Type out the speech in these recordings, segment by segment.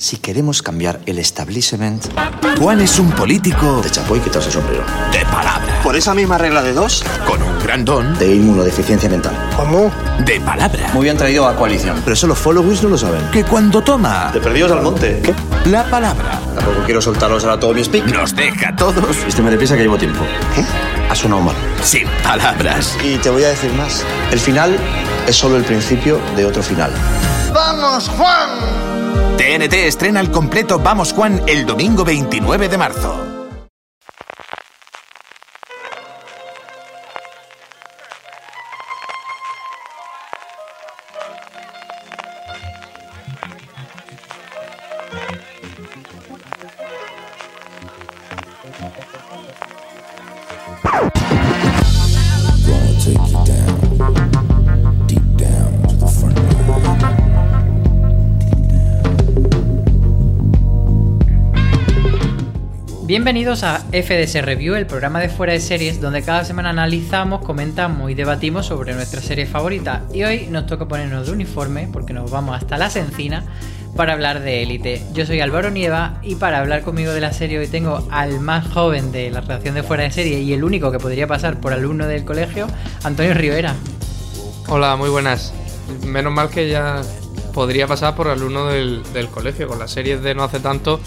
si queremos cambiar el establishment Juan es un político de chapo y quitarse el sombrero. de palabra, Por esa misma regla de dos, con un gran don de inmunodeficiencia mental. ¿Cómo? de palabra, Muy bien traído a coalición. Pero eso los followers no lo saben. que cuando toma De perdidos al monte. ¿Qué? la palabra Tampoco quiero soltaros ahora todo mi speak. nos deja a todos Vísteme deprisa que llevo tiempo. ¿Qué? Ha sonado mal. sin palabras. Y te voy a decir más. El final es solo el principio de otro final. ¡Vamos, Juan! TNT estrena el completo Vamos Juan el domingo 29 de marzo. Bienvenidos a FDS Review, el programa de fuera de series donde cada semana analizamos, comentamos y debatimos sobre nuestra serie favorita. Y hoy nos toca ponernos de uniforme porque nos vamos hasta las encinas para hablar de Élite. Yo soy Álvaro Nieva y para hablar conmigo de la serie hoy tengo al más joven de la redacción de fuera de serie y el único que podría pasar por alumno del colegio, Antonio Rivera. Hola, muy buenas. Menos mal que ya podría pasar por alumno del, del colegio. Con las series de no hace tanto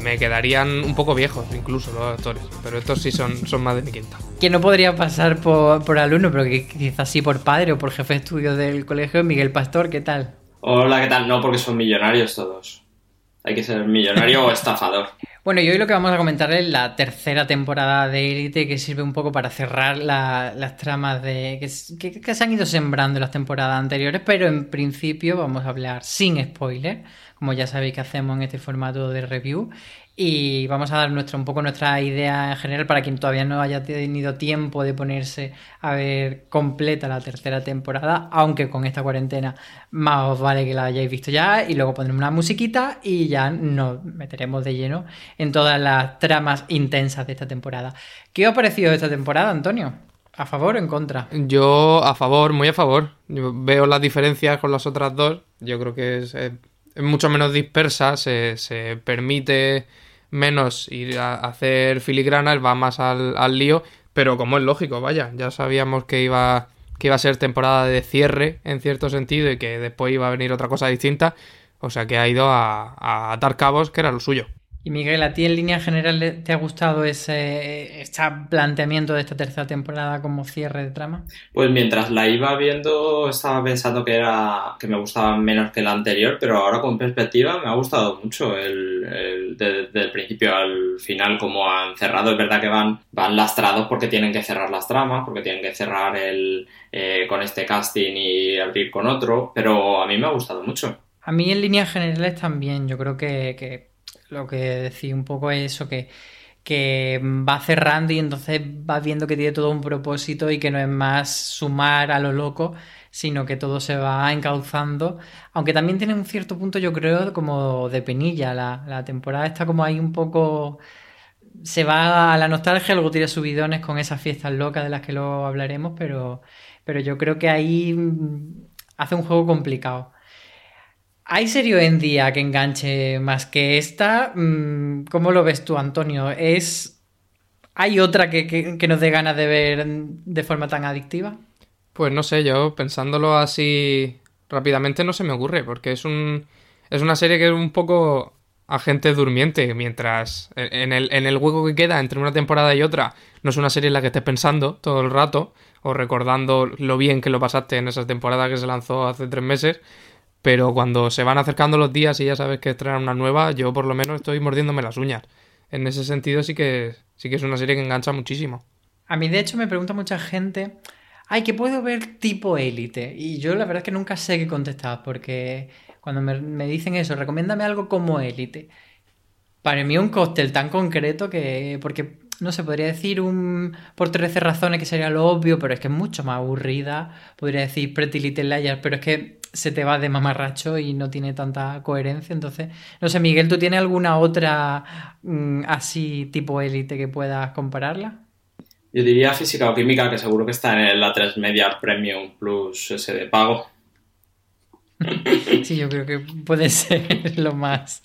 me quedarían un poco viejos, incluso los actores. Pero estos sí son, son más de mi quinta. Que no podría pasar por, por alumno, pero que quizás sí por padre o por jefe de estudios del colegio, Miguel Pastor, ¿qué tal? Hola, ¿qué tal? No, porque son millonarios todos. Hay que ser millonario o estafador. Bueno, y hoy lo que vamos a comentar es la tercera temporada de Elite, que sirve un poco para cerrar la- las tramas de que- que se han ido sembrando en las temporadas anteriores, pero en principio vamos a hablar sin spoiler, como ya sabéis que hacemos en este formato de review, y vamos a dar nuestra, un poco nuestra idea en general para quien todavía no haya tenido tiempo de ponerse a ver completa la tercera temporada, aunque con esta cuarentena más os vale que la hayáis visto ya, y luego pondremos una musiquita y ya nos meteremos de lleno en todas las tramas intensas de esta temporada. ¿Qué os ha parecido esta temporada, Antonio? ¿A favor o en contra? Yo a favor, muy a favor. Yo veo las diferencias con las otras dos. Yo creo que es, mucho menos dispersa, se permite menos ir a hacer filigranas, va más al, al lío, pero como es lógico, vaya, ya sabíamos que iba, que iba a ser temporada de cierre en cierto sentido y que después iba a venir otra cosa distinta, o sea que ha ido a, a atar cabos, que era lo suyo. Y Miguel, ¿a ti en línea general te ha gustado ese, este planteamiento de esta tercera temporada como cierre de trama? Pues mientras la iba viendo estaba pensando que era que me gustaba menos que la anterior, pero ahora con perspectiva me ha gustado mucho el, el- de- desde el principio al final como han cerrado. Es verdad que van, van lastrados porque tienen que cerrar las tramas, porque tienen que cerrar el eh, con este casting y abrir con otro, pero a mí me ha gustado mucho. A mí en líneas generales también, yo creo que, que lo que decía un poco es eso, que, que va cerrando y entonces va viendo que tiene todo un propósito y que no es más sumar a lo loco, sino que todo se va encauzando, aunque también tiene un cierto punto, yo creo, como de penilla, la, la temporada está como ahí un poco... Se va a la nostalgia, luego tiene subidones con esas fiestas locas de las que luego hablaremos, pero, pero yo creo que ahí mm, hace un juego complicado. ¿Hay serie hoy en día que enganche más que esta? Mm, ¿Cómo lo ves tú, Antonio? ¿Es... ¿Hay otra que, que- que nos dé ganas de ver de forma tan adictiva? Pues no sé, yo pensándolo así rápidamente no se me ocurre, porque es un es una serie que es un poco agente durmiente, mientras en el, en el hueco que queda entre una temporada y otra, no es una serie en la que estés pensando todo el rato, o recordando lo bien que lo pasaste en esa temporada que se lanzó hace tres meses, pero cuando se van acercando los días y ya sabes que estrenan una nueva, yo por lo menos estoy mordiéndome las uñas. En ese sentido sí que, sí que es una serie que engancha muchísimo. A mí, de hecho, me pregunta mucha gente, ay, ¿qué puedo ver tipo élite? Y yo la verdad es que nunca sé qué contestar, porque cuando me, me dicen eso, recomiéndame algo como élite. Para mí un cóctel tan concreto que, porque, no sé, podría decir un por 13 razones que sería lo obvio, pero es que es mucho más aburrida. Podría decir Pretty Little Liars, pero es que se te va de mamarracho y no tiene tanta coherencia. Entonces, no sé, Miguel, ¿tú tienes alguna otra mm, así tipo élite que puedas compararla? Yo diría física o química, que seguro que está en la 3 Media Premium Plus ese de pago. Sí, yo creo que puede ser lo más,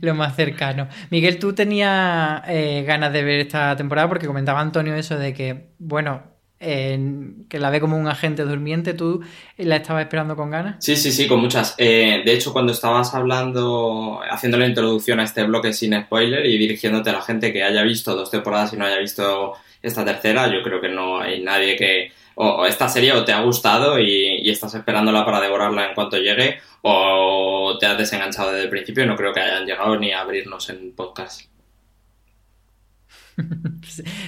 lo más cercano. Miguel, tú tenías eh, ganas de ver esta temporada porque comentaba Antonio eso de que, bueno, en- que la ve como un agente durmiente, ¿tú la estabas esperando con ganas? Sí, sí, sí, con muchas. Eh, de hecho, cuando estabas hablando, haciendo la introducción a este bloque sin spoiler y dirigiéndote a la gente que haya visto dos temporadas y no haya visto esta tercera, yo creo que no hay nadie que... O, esta serie o te ha gustado y, y estás esperándola para devorarla en cuanto llegue, o te has desenganchado desde el principio no creo que hayan llegado ni a abrirnos en podcast.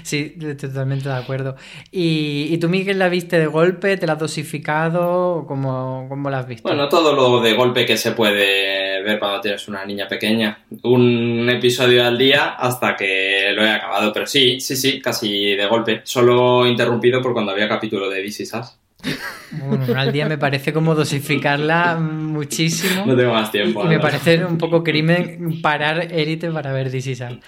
Sí, estoy totalmente de acuerdo. ¿Y, y tú, Miguel, la viste de golpe? ¿Te la has dosificado? ¿Cómo, cómo la has visto? Bueno, todo lo de golpe que se puede ver cuando tienes una niña pequeña. Un episodio al día hasta que lo he acabado. Pero sí, sí, sí, casi de golpe. Solo interrumpido por cuando había capítulo de This Is Us. Bueno, una al día me parece como dosificarla muchísimo. No tengo más tiempo. y me parece un poco crimen parar élite para ver This Is Us.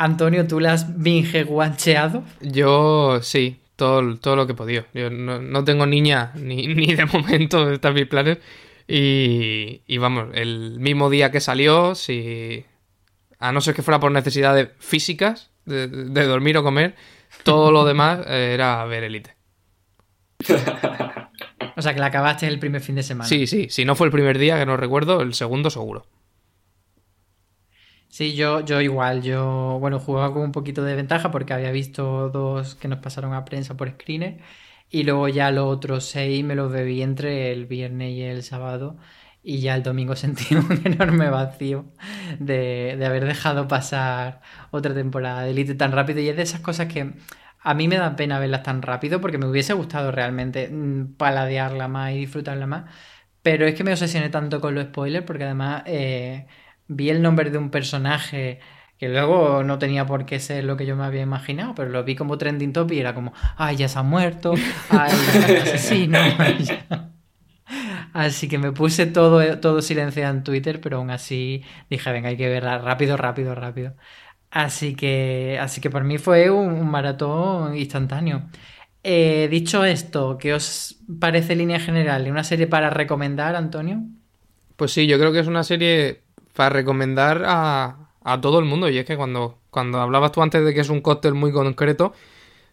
Antonio, ¿tú la has binge guancheado? Yo sí, todo, todo lo que he podido. Yo no, no tengo niña ni, ni de momento, están mis planes. Y, y vamos, el mismo día que salió, si a no ser que fuera por necesidades físicas, de, de dormir o comer, todo lo demás eh, era ver Elite. O sea, que la acabaste el primer fin de semana. Sí, sí, si no fue el primer día, que no recuerdo, el segundo seguro. Sí, yo, yo igual, yo, bueno, jugaba con un poquito de ventaja porque había visto dos que nos pasaron a prensa por screener y luego ya los otros seis me los bebí entre el viernes y el sábado y ya el domingo sentí un enorme vacío de, de haber dejado pasar otra temporada de Elite tan rápido y es de esas cosas que a mí me da pena verlas tan rápido porque me hubiese gustado realmente mm, paladearla más y disfrutarla más, pero es que me obsesioné tanto con los spoilers porque además... eh, vi el nombre de un personaje que luego no tenía por qué ser lo que yo me había imaginado, pero lo vi como trending top y era como, ay, ya se ha muerto, ay, ya asesino. ay, ya". Así que me puse todo, todo silenciado en Twitter, pero aún así dije, venga, hay que verla rápido, rápido, rápido. Así que, así que para mí fue un, un maratón instantáneo. Eh, dicho esto, ¿qué os parece línea general? ¿Una serie para recomendar, Antonio? Pues sí, yo creo que es una serie para recomendar a, a todo el mundo. Y es que cuando, cuando hablabas tú antes de que es un cóctel muy concreto,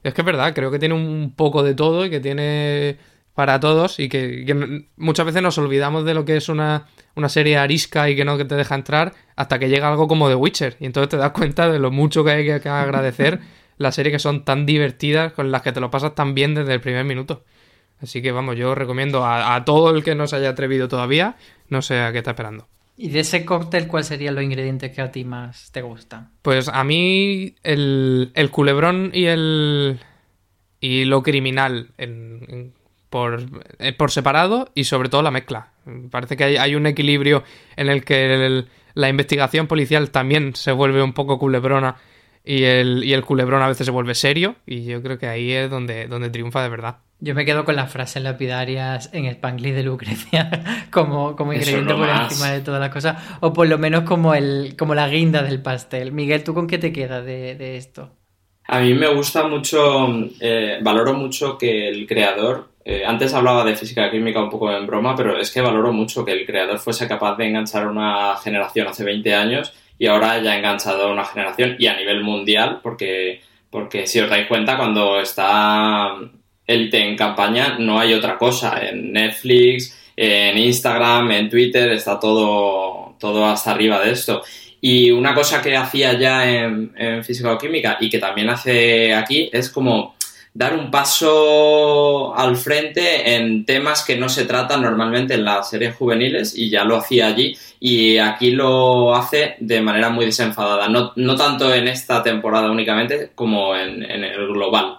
es que es verdad, creo que tiene un poco de todo y que tiene para todos y que, muchas veces nos olvidamos de lo que es una, una serie arisca y que no que te deja entrar hasta que llega algo como The Witcher. Y entonces te das cuenta de lo mucho que hay que, que agradecer las series que son tan divertidas, con las que te lo pasas tan bien desde el primer minuto. Así que vamos, yo recomiendo a, a todo el que no se haya atrevido todavía, no sé a qué está esperando. Y de ese cóctel, ¿cuáles serían los ingredientes que a ti más te gustan? Pues a mí el, el culebrón y el y lo criminal en- por, eh, por separado y sobre todo la mezcla. Parece que hay, hay un equilibrio en el que la investigación policial también se vuelve un poco culebrona y el, y el culebrón a veces se vuelve serio y yo creo que ahí es donde, donde triunfa de verdad. Yo me quedo con las frases lapidarias en Spanglish de Lucrecia como, como ingrediente no por más. encima de todas las cosas, o por lo menos como, el, como la guinda del pastel. Miguel, ¿tú con qué te quedas de, de esto? A mí me gusta mucho, eh, valoro mucho que el creador, eh, antes hablaba de física química un poco en broma, pero es que valoro mucho que el creador fuese capaz de enganchar a una generación hace 20 años y ahora haya enganchado a una generación y a nivel mundial, porque, porque si os dais cuenta, cuando está Elite en campaña no hay otra cosa. En Netflix, en Instagram, en Twitter, está todo, todo hasta arriba de esto. Y una cosa que hacía ya en, en física o química y que también hace aquí es como dar un paso al frente en temas que no se tratan normalmente en las series juveniles y ya lo hacía allí y aquí lo hace de manera muy desenfadada, no, no tanto en esta temporada únicamente como en, en el global.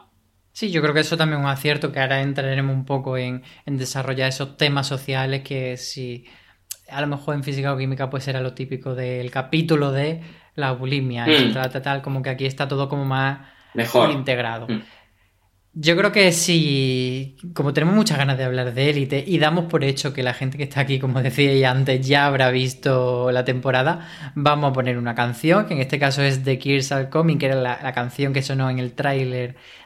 Sí, yo creo que eso también es un acierto, que ahora entraremos un poco en, en desarrollar esos temas sociales que si a lo mejor en física o química pues era lo típico del capítulo de la bulimia, y Mm. tal, tal, tal, como que aquí está todo como más Mejor. integrado. Mm. Yo creo que si, como tenemos muchas ganas de hablar de élite y damos por hecho que la gente que está aquí, como decía antes, ya habrá visto la temporada, vamos a poner una canción, que en este caso es de Kirs Al Coming, que era la, la canción que sonó en el tráiler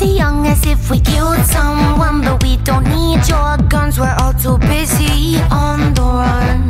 pretty young as if we killed someone But we don't need your guns, we're all too busy on the run.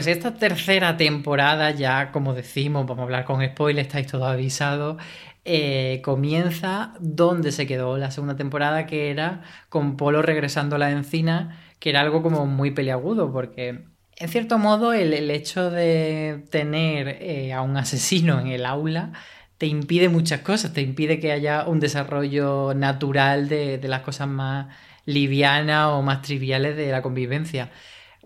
Pues esta tercera temporada, ya como decimos, vamos a hablar con spoilers, estáis todos avisados, eh, comienza donde se quedó la segunda temporada, que era con Polo regresando a la encina, que era algo como muy peliagudo, porque en cierto modo el, hecho de tener eh, a un asesino en el aula te impide muchas cosas, te impide que haya un desarrollo natural de, de las cosas más livianas o más triviales de la convivencia.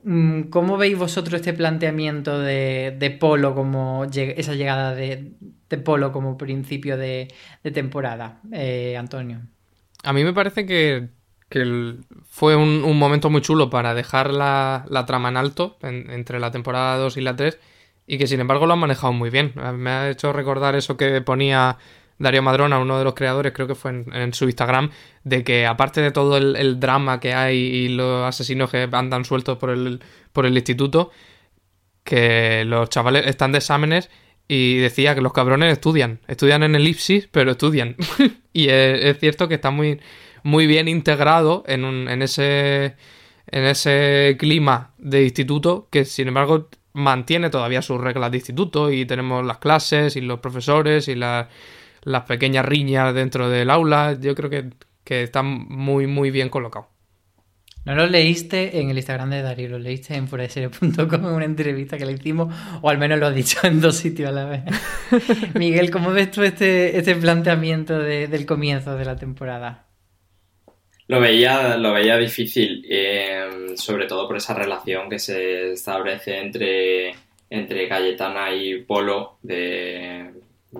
Mm, ¿Cómo veis vosotros este planteamiento de, de Polo como esa llegada de, de Polo como principio de, temporada, eh, Antonio? A mí me parece que, que el- fue un, momento muy chulo para dejar la, la trama en alto en- entre la temporada 2 y la 3 y que sin embargo lo han manejado muy bien. Me ha hecho recordar eso que ponía Darío Madrona, uno de los creadores, creo que fue en, su Instagram, de que aparte de todo el, drama que hay y los asesinos que andan sueltos por el, por el instituto, que los chavales están de exámenes y decía que los cabrones estudian, estudian en elipsis, pero estudian. y es, cierto que está muy, muy bien integrado en, un, en, ese, en ese clima de instituto que sin embargo mantiene todavía sus reglas de instituto y tenemos las clases y los profesores y la- las pequeñas riñas dentro del aula. Yo creo que, que está muy, muy bien colocado. ¿No lo leíste en el Instagram de Darío? ¿Lo leíste en fueradeserie.com en una entrevista que le hicimos? O al menos lo has dicho en dos sitios a la vez. Miguel, ¿cómo ves tú este, este planteamiento de- del comienzo de la temporada? Lo veía, lo veía difícil, eh, sobre todo por esa relación que se establece entre, entre Cayetana y Polo, de,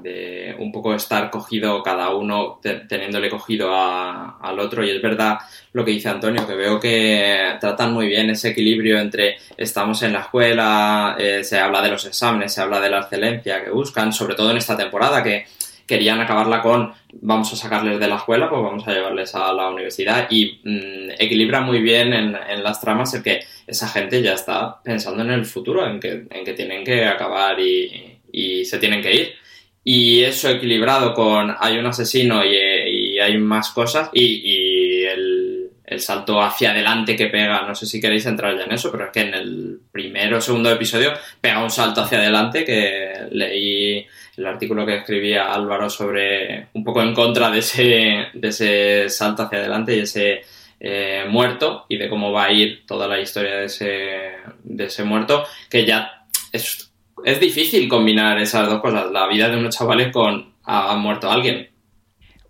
de un poco estar cogido cada uno, te- teniéndole cogido a- al otro. Y es verdad lo que dice Antonio, que veo que tratan muy bien ese equilibrio entre estamos en la escuela, eh, se habla de los exámenes, se habla de la excelencia que buscan, sobre todo en esta temporada que querían acabarla con vamos a sacarles de la escuela, pues vamos a llevarles a la universidad y mm, equilibra muy bien en, las tramas el que esa gente ya está pensando en el futuro, en que, en que tienen que acabar y se tienen que ir. Y eso equilibrado con hay un asesino y, hay más cosas y, y el, el salto hacia adelante que pega, no sé si queréis entrar ya en eso, pero es que en el primero o segundo episodio pega un salto hacia adelante que leí el artículo que escribía Álvaro sobre un poco en contra de ese, de ese salto hacia adelante y ese eh, muerto y de cómo va a ir toda la historia de ese, de ese muerto, que ya es, es difícil combinar esas dos cosas, la vida de unos chavales con ha muerto alguien.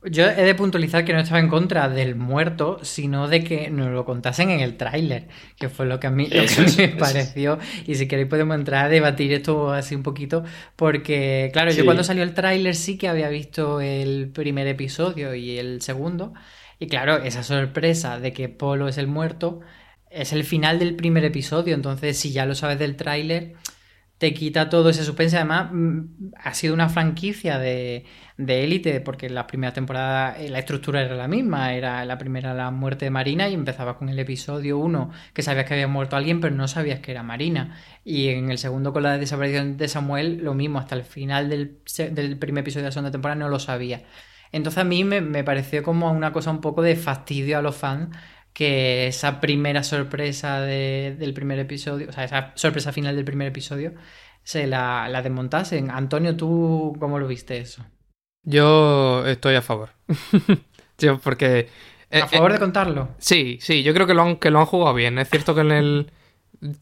Yo he de puntualizar que no estaba en contra del muerto, sino de que nos lo contasen en el tráiler, que fue lo que a mí, lo que es, me es. pareció. Y si queréis podemos entrar a debatir esto así un poquito, porque claro, yo cuando salió el tráiler sí que había visto el primer episodio y el segundo, y claro, esa sorpresa de que Polo es el muerto es el final del primer episodio, entonces si ya lo sabes del tráiler te quita todo ese suspense. Además, mm, ha sido una franquicia de, de élite, porque la primera temporada eh, la estructura era la misma. Era la primera la muerte de Marina y empezaba con el episodio 1, que sabías que había muerto alguien, pero no sabías que era Marina. Y en el segundo, con la desaparición de Samuel, lo mismo, hasta el final del, del primer episodio de la segunda temporada no lo sabía. Entonces a mí me, me pareció como una cosa un poco de fastidio a los fans que esa primera sorpresa de- del primer episodio, o sea, esa sorpresa final del primer episodio, se la, la desmontasen. Antonio, ¿tú cómo lo viste eso? Yo estoy a favor. Yo, porque. eh, ¿A favor eh, de contarlo? Sí, sí, yo creo que lo han, que lo han jugado bien. Es cierto que en el.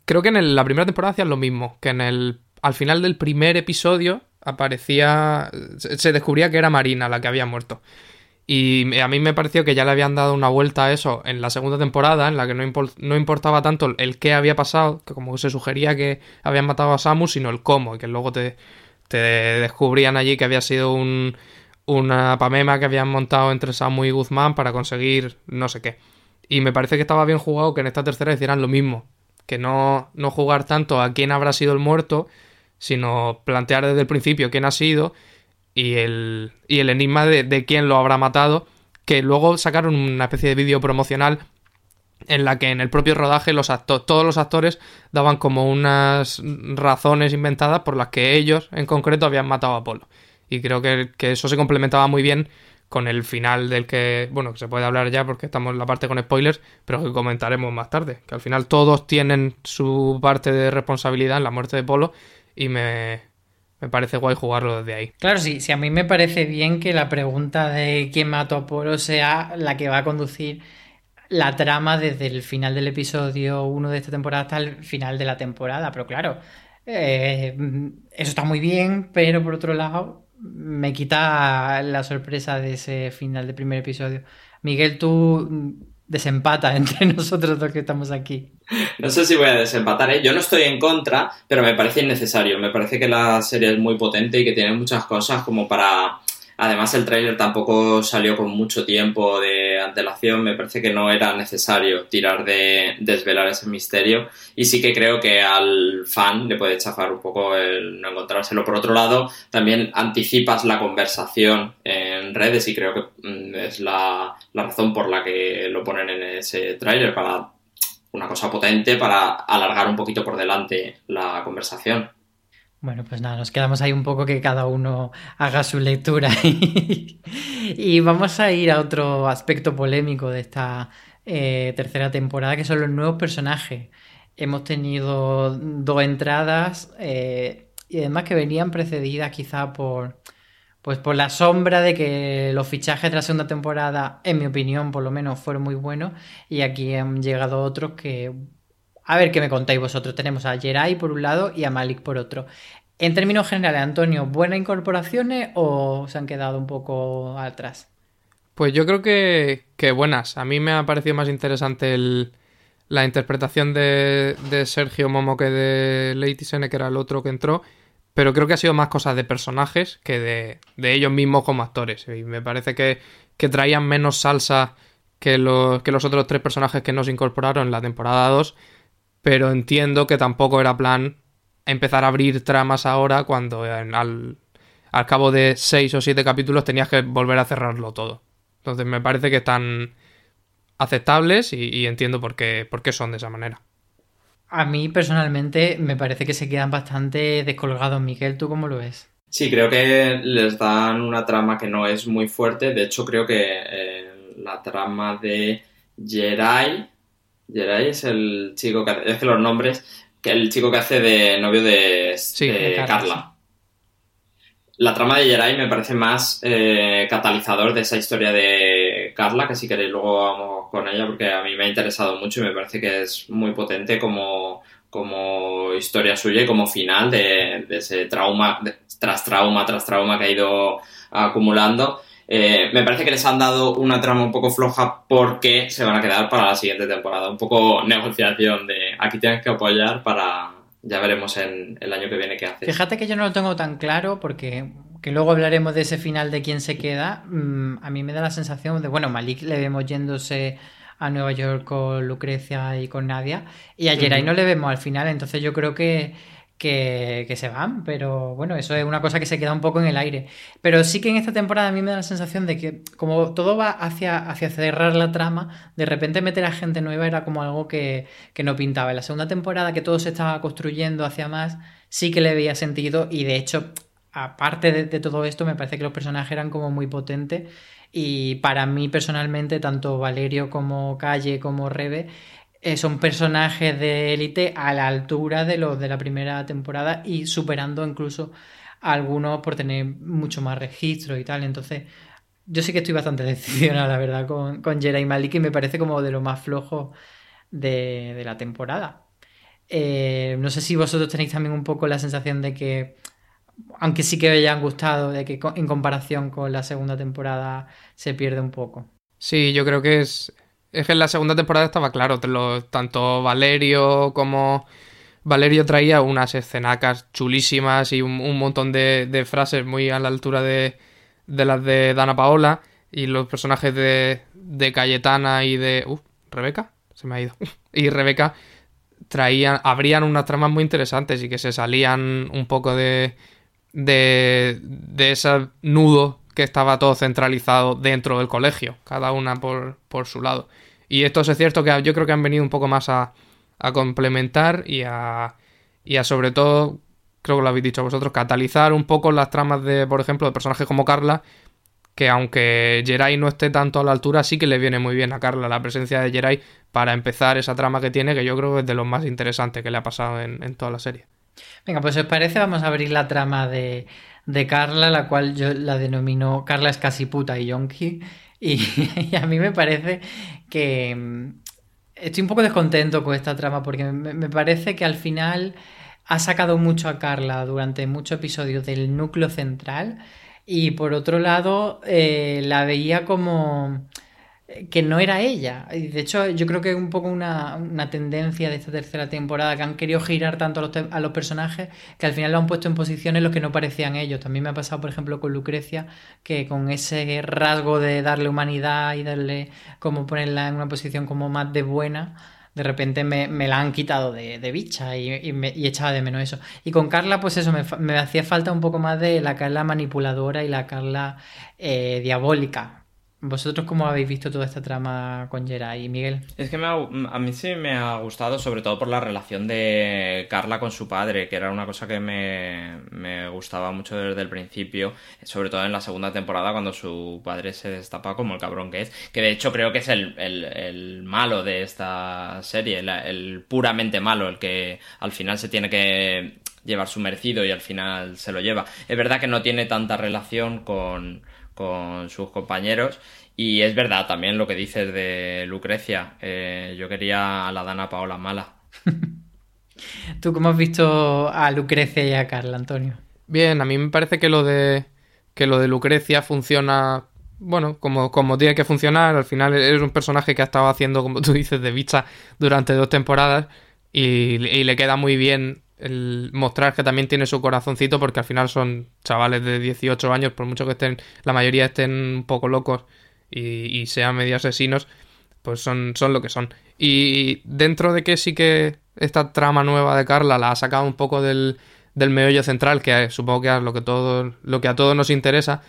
Creo que en el- la primera temporada hacían lo mismo. Que en el. Al final del primer episodio aparecía. Se, se descubría que era Marina la que había muerto. Y a mí me pareció que ya le habían dado una vuelta a eso en la segunda temporada, en la que no, no importaba tanto el qué había pasado, que como se sugería que habían matado a Samus, sino el cómo, y que luego te, te descubrían allí que había sido un, una pamema que habían montado entre Samu y Guzmán para conseguir no sé qué. Y me parece que estaba bien jugado que en esta tercera hicieran lo mismo, que no, no jugar tanto a quién habrá sido el muerto, sino plantear desde el principio quién ha sido y el, y el enigma de, quién lo habrá matado, que luego sacaron una especie de vídeo promocional en la que en el propio rodaje los todos los actores daban como unas razones inventadas por las que ellos en concreto habían matado a Apolo. Y creo que, que eso se complementaba muy bien con el final del que, bueno, que se puede hablar ya porque estamos en la parte con spoilers, pero que comentaremos más tarde. Que al final todos tienen su parte de responsabilidad en la muerte de Polo y me, me parece guay jugarlo desde ahí. Claro, sí, sí, a mí me parece bien que la pregunta de quién mató a Polo sea la que va a conducir la trama desde el final del episodio 1 de esta temporada hasta el final de la temporada. Pero claro, eh, eso está muy bien, pero por otro lado, me quita la sorpresa de ese final del primer episodio. Miguel, tú desempata entre nosotros dos que estamos aquí. No sé si voy a desempatar, ¿eh? yo no estoy en contra, pero me parece innecesario. Me parece que la serie es muy potente y que tiene muchas cosas como para Además, el tráiler tampoco salió con mucho tiempo de antelación. Me parece que no era necesario tirar de desvelar ese misterio. Y sí que creo que al fan le puede chafar un poco el no encontrárselo. Por otro lado, también anticipas la conversación en redes y creo que mm, es la, la razón por la que lo ponen en ese tráiler para una cosa potente para alargar un poquito por delante la conversación. Bueno, pues nada, nos quedamos ahí un poco que cada uno haga su lectura. y vamos a ir a otro aspecto polémico de esta eh, tercera temporada, que son los nuevos personajes. Hemos tenido dos entradas eh, y además que venían precedidas quizá por, pues por la sombra de que los fichajes de la segunda temporada, en mi opinión por lo menos, fueron muy buenos y aquí han llegado otros que a ver qué me contáis vosotros. Tenemos a Jerai por un lado y a Malik por otro. En términos generales, Antonio, ¿buenas incorporaciones o se han quedado un poco atrás? Pues yo creo que, buenas. A mí me ha parecido más interesante la interpretación de, Sergio Momo que de Lady Sene, que era el otro que entró. Pero creo que ha sido más cosas de personajes que de, ellos mismos como actores. Y me parece que, que traían menos salsa que los, que los otros tres personajes que nos incorporaron en la temporada 2 pero entiendo que tampoco era plan empezar a abrir tramas ahora cuando al, cabo de seis o siete capítulos tenías que volver a cerrarlo todo. Entonces me parece que están aceptables y, entiendo por qué, por qué son de esa manera. A mí personalmente me parece que se quedan bastante descolgados. Miguel, ¿tú cómo lo ves? Sí, creo que les dan una trama que no es muy fuerte. De hecho, creo que eh, la trama de Jerai Jerai es el chico que es que los nombres, que el chico que hace de novio de, Carla. La trama de Jerai me parece más eh, catalizador de esa historia de Carla, que si queréis luego vamos con ella porque a mí me ha interesado mucho y me parece que es muy potente como, como historia suya y como final de, ese trauma, tras trauma, tras trauma que ha ido acumulando. Eh, me parece que les han dado una trama un poco floja porque se van a quedar para la siguiente temporada. Un poco negociación de aquí tienes que apoyar para. Ya veremos en el año que viene qué hace. Fíjate que yo no lo tengo tan claro porque que luego hablaremos de ese final de quién se queda. Mm, a mí me da la sensación de, bueno, Malik le vemos yéndose a Nueva York con Lucrecia y con Nadia y a Jerai no le vemos al final, entonces yo creo que que, se van, pero bueno, eso es una cosa que se queda un poco en el aire. Pero sí que en esta temporada a mí me da la sensación de que como todo va hacia, hacia cerrar la trama, de repente meter a gente nueva era como algo que, no pintaba. En la segunda temporada que todo se estaba construyendo hacia más, sí que le veía sentido y de hecho, aparte de, de todo esto, me parece que los personajes eran como muy potentes. Y para mí personalmente, tanto Valerio como Calle como Rebe eh, son personajes de élite a la altura de los de la primera temporada y superando incluso a algunos por tener mucho más registro y tal. Entonces, yo sí que estoy bastante decepcionado, la verdad, con, con Jerai Malik y me parece como de lo más flojo de, la temporada. Eh, no sé si vosotros tenéis también un poco la sensación de que, aunque sí que me hayan gustado, de que en comparación con la segunda temporada se pierde un poco. Sí, yo creo que es, es que en la segunda temporada estaba claro, tanto Valerio como... Valerio traía unas escenacas chulísimas y un, montón de, frases muy a la altura de, las de Dana Paola y los personajes de, de Cayetana y de... Uh, Rebeca, se me ha ido. y Rebeca traían, abrían unas tramas muy interesantes y que se salían un poco de, de, de ese nudo que estaba todo centralizado dentro del colegio, cada una por, por su lado. Y esto es cierto que yo creo que han venido un poco más a, complementar y a, y a sobre todo, creo que lo habéis dicho vosotros, catalizar un poco las tramas de, por ejemplo, de personajes como Carla, que aunque Jerai no esté tanto a la altura, sí que le viene muy bien a Carla la presencia de Jerai para empezar esa trama que tiene, que yo creo que es de los más interesantes que le ha pasado en, en toda la serie. Venga, pues si os parece, vamos a abrir la trama de, de Carla, la cual yo la denomino Carla es casi puta y yonki. Y, a mí me parece que mm, estoy un poco descontento con esta trama porque me, me parece que al final ha sacado mucho a Carla durante muchos episodios del núcleo central y por otro lado eh, la veía como que no era ella. Y de hecho, yo creo que es un poco una, una tendencia de esta tercera temporada que han querido girar tanto a los, a los personajes que al final lo han puesto en posiciones en los que no parecían ellos. También me ha pasado, por ejemplo, con Lucrecia, que con ese rasgo de darle humanidad y darle como ponerla en una posición como más de buena. De repente me, me la han quitado de, de bicha y, y me- y echaba de menos eso. Y con Carla, pues eso, me, me hacía falta un poco más de la Carla manipuladora y la Carla eh, diabólica. ¿Vosotros cómo habéis visto toda esta trama con Geray y Miguel? Es que me ha- a mí sí me ha gustado, sobre todo por la relación de Carla con su padre, que era una cosa que me, me gustaba mucho desde el principio, sobre todo en la segunda temporada, cuando su padre se destapa como el cabrón que es, que de hecho creo que es el, el- el malo de esta serie, la- el puramente malo, el que al final se tiene que llevar su merecido y al final se lo lleva. Es verdad que no tiene tanta relación con, con sus compañeros. Y es verdad también lo que dices de Lucrecia. Eh, yo quería a la Dana Paola mala. ¿Tú cómo has visto a Lucrecia y a Carla, Antonio? Bien, a mí me parece que lo de que lo de Lucrecia funciona, bueno, como, como tiene que funcionar. Al final es un personaje que ha estado haciendo, como tú dices, de bicha durante dos temporadas y, y le queda muy bien el mostrar que también tiene su corazoncito porque al final son chavales de 18 años, por mucho que estén, la mayoría estén un poco locos y, sean medio asesinos, pues son, son lo que son. Y dentro de que sí que esta trama nueva de Carla la ha sacado un poco del, del meollo central, que supongo que es lo que, todo, lo que a todos nos interesa,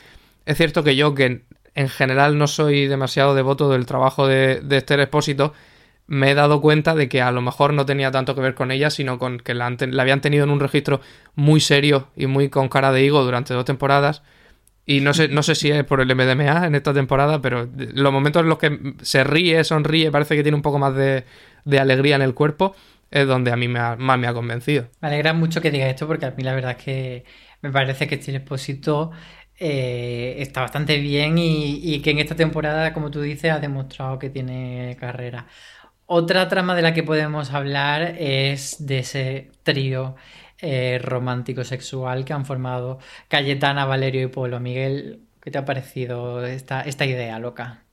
es cierto que yo, que en general no soy demasiado devoto del trabajo de, de Esther Expósito, me he dado cuenta de que a lo mejor no tenía tanto que ver con ella, sino con que la, habían tenido en un registro muy serio y muy con cara de higo durante dos temporadas. Y no sé, no sé si es por el MDMA en esta temporada, pero los momentos en los que se ríe, sonríe, parece que tiene un poco más de, alegría en el cuerpo, es donde a mí me ha- más me ha convencido. Me alegra mucho que digas esto porque a mí la verdad es que me parece que este Expósito eh, está bastante bien y que en esta temporada, como tú dices, ha demostrado que tiene carrera. Otra trama de la que podemos hablar es de ese trío eh, romántico sexual que han formado Cayetana, Valerio y Polo. Miguel, ¿qué te ha parecido esta, esta idea loca?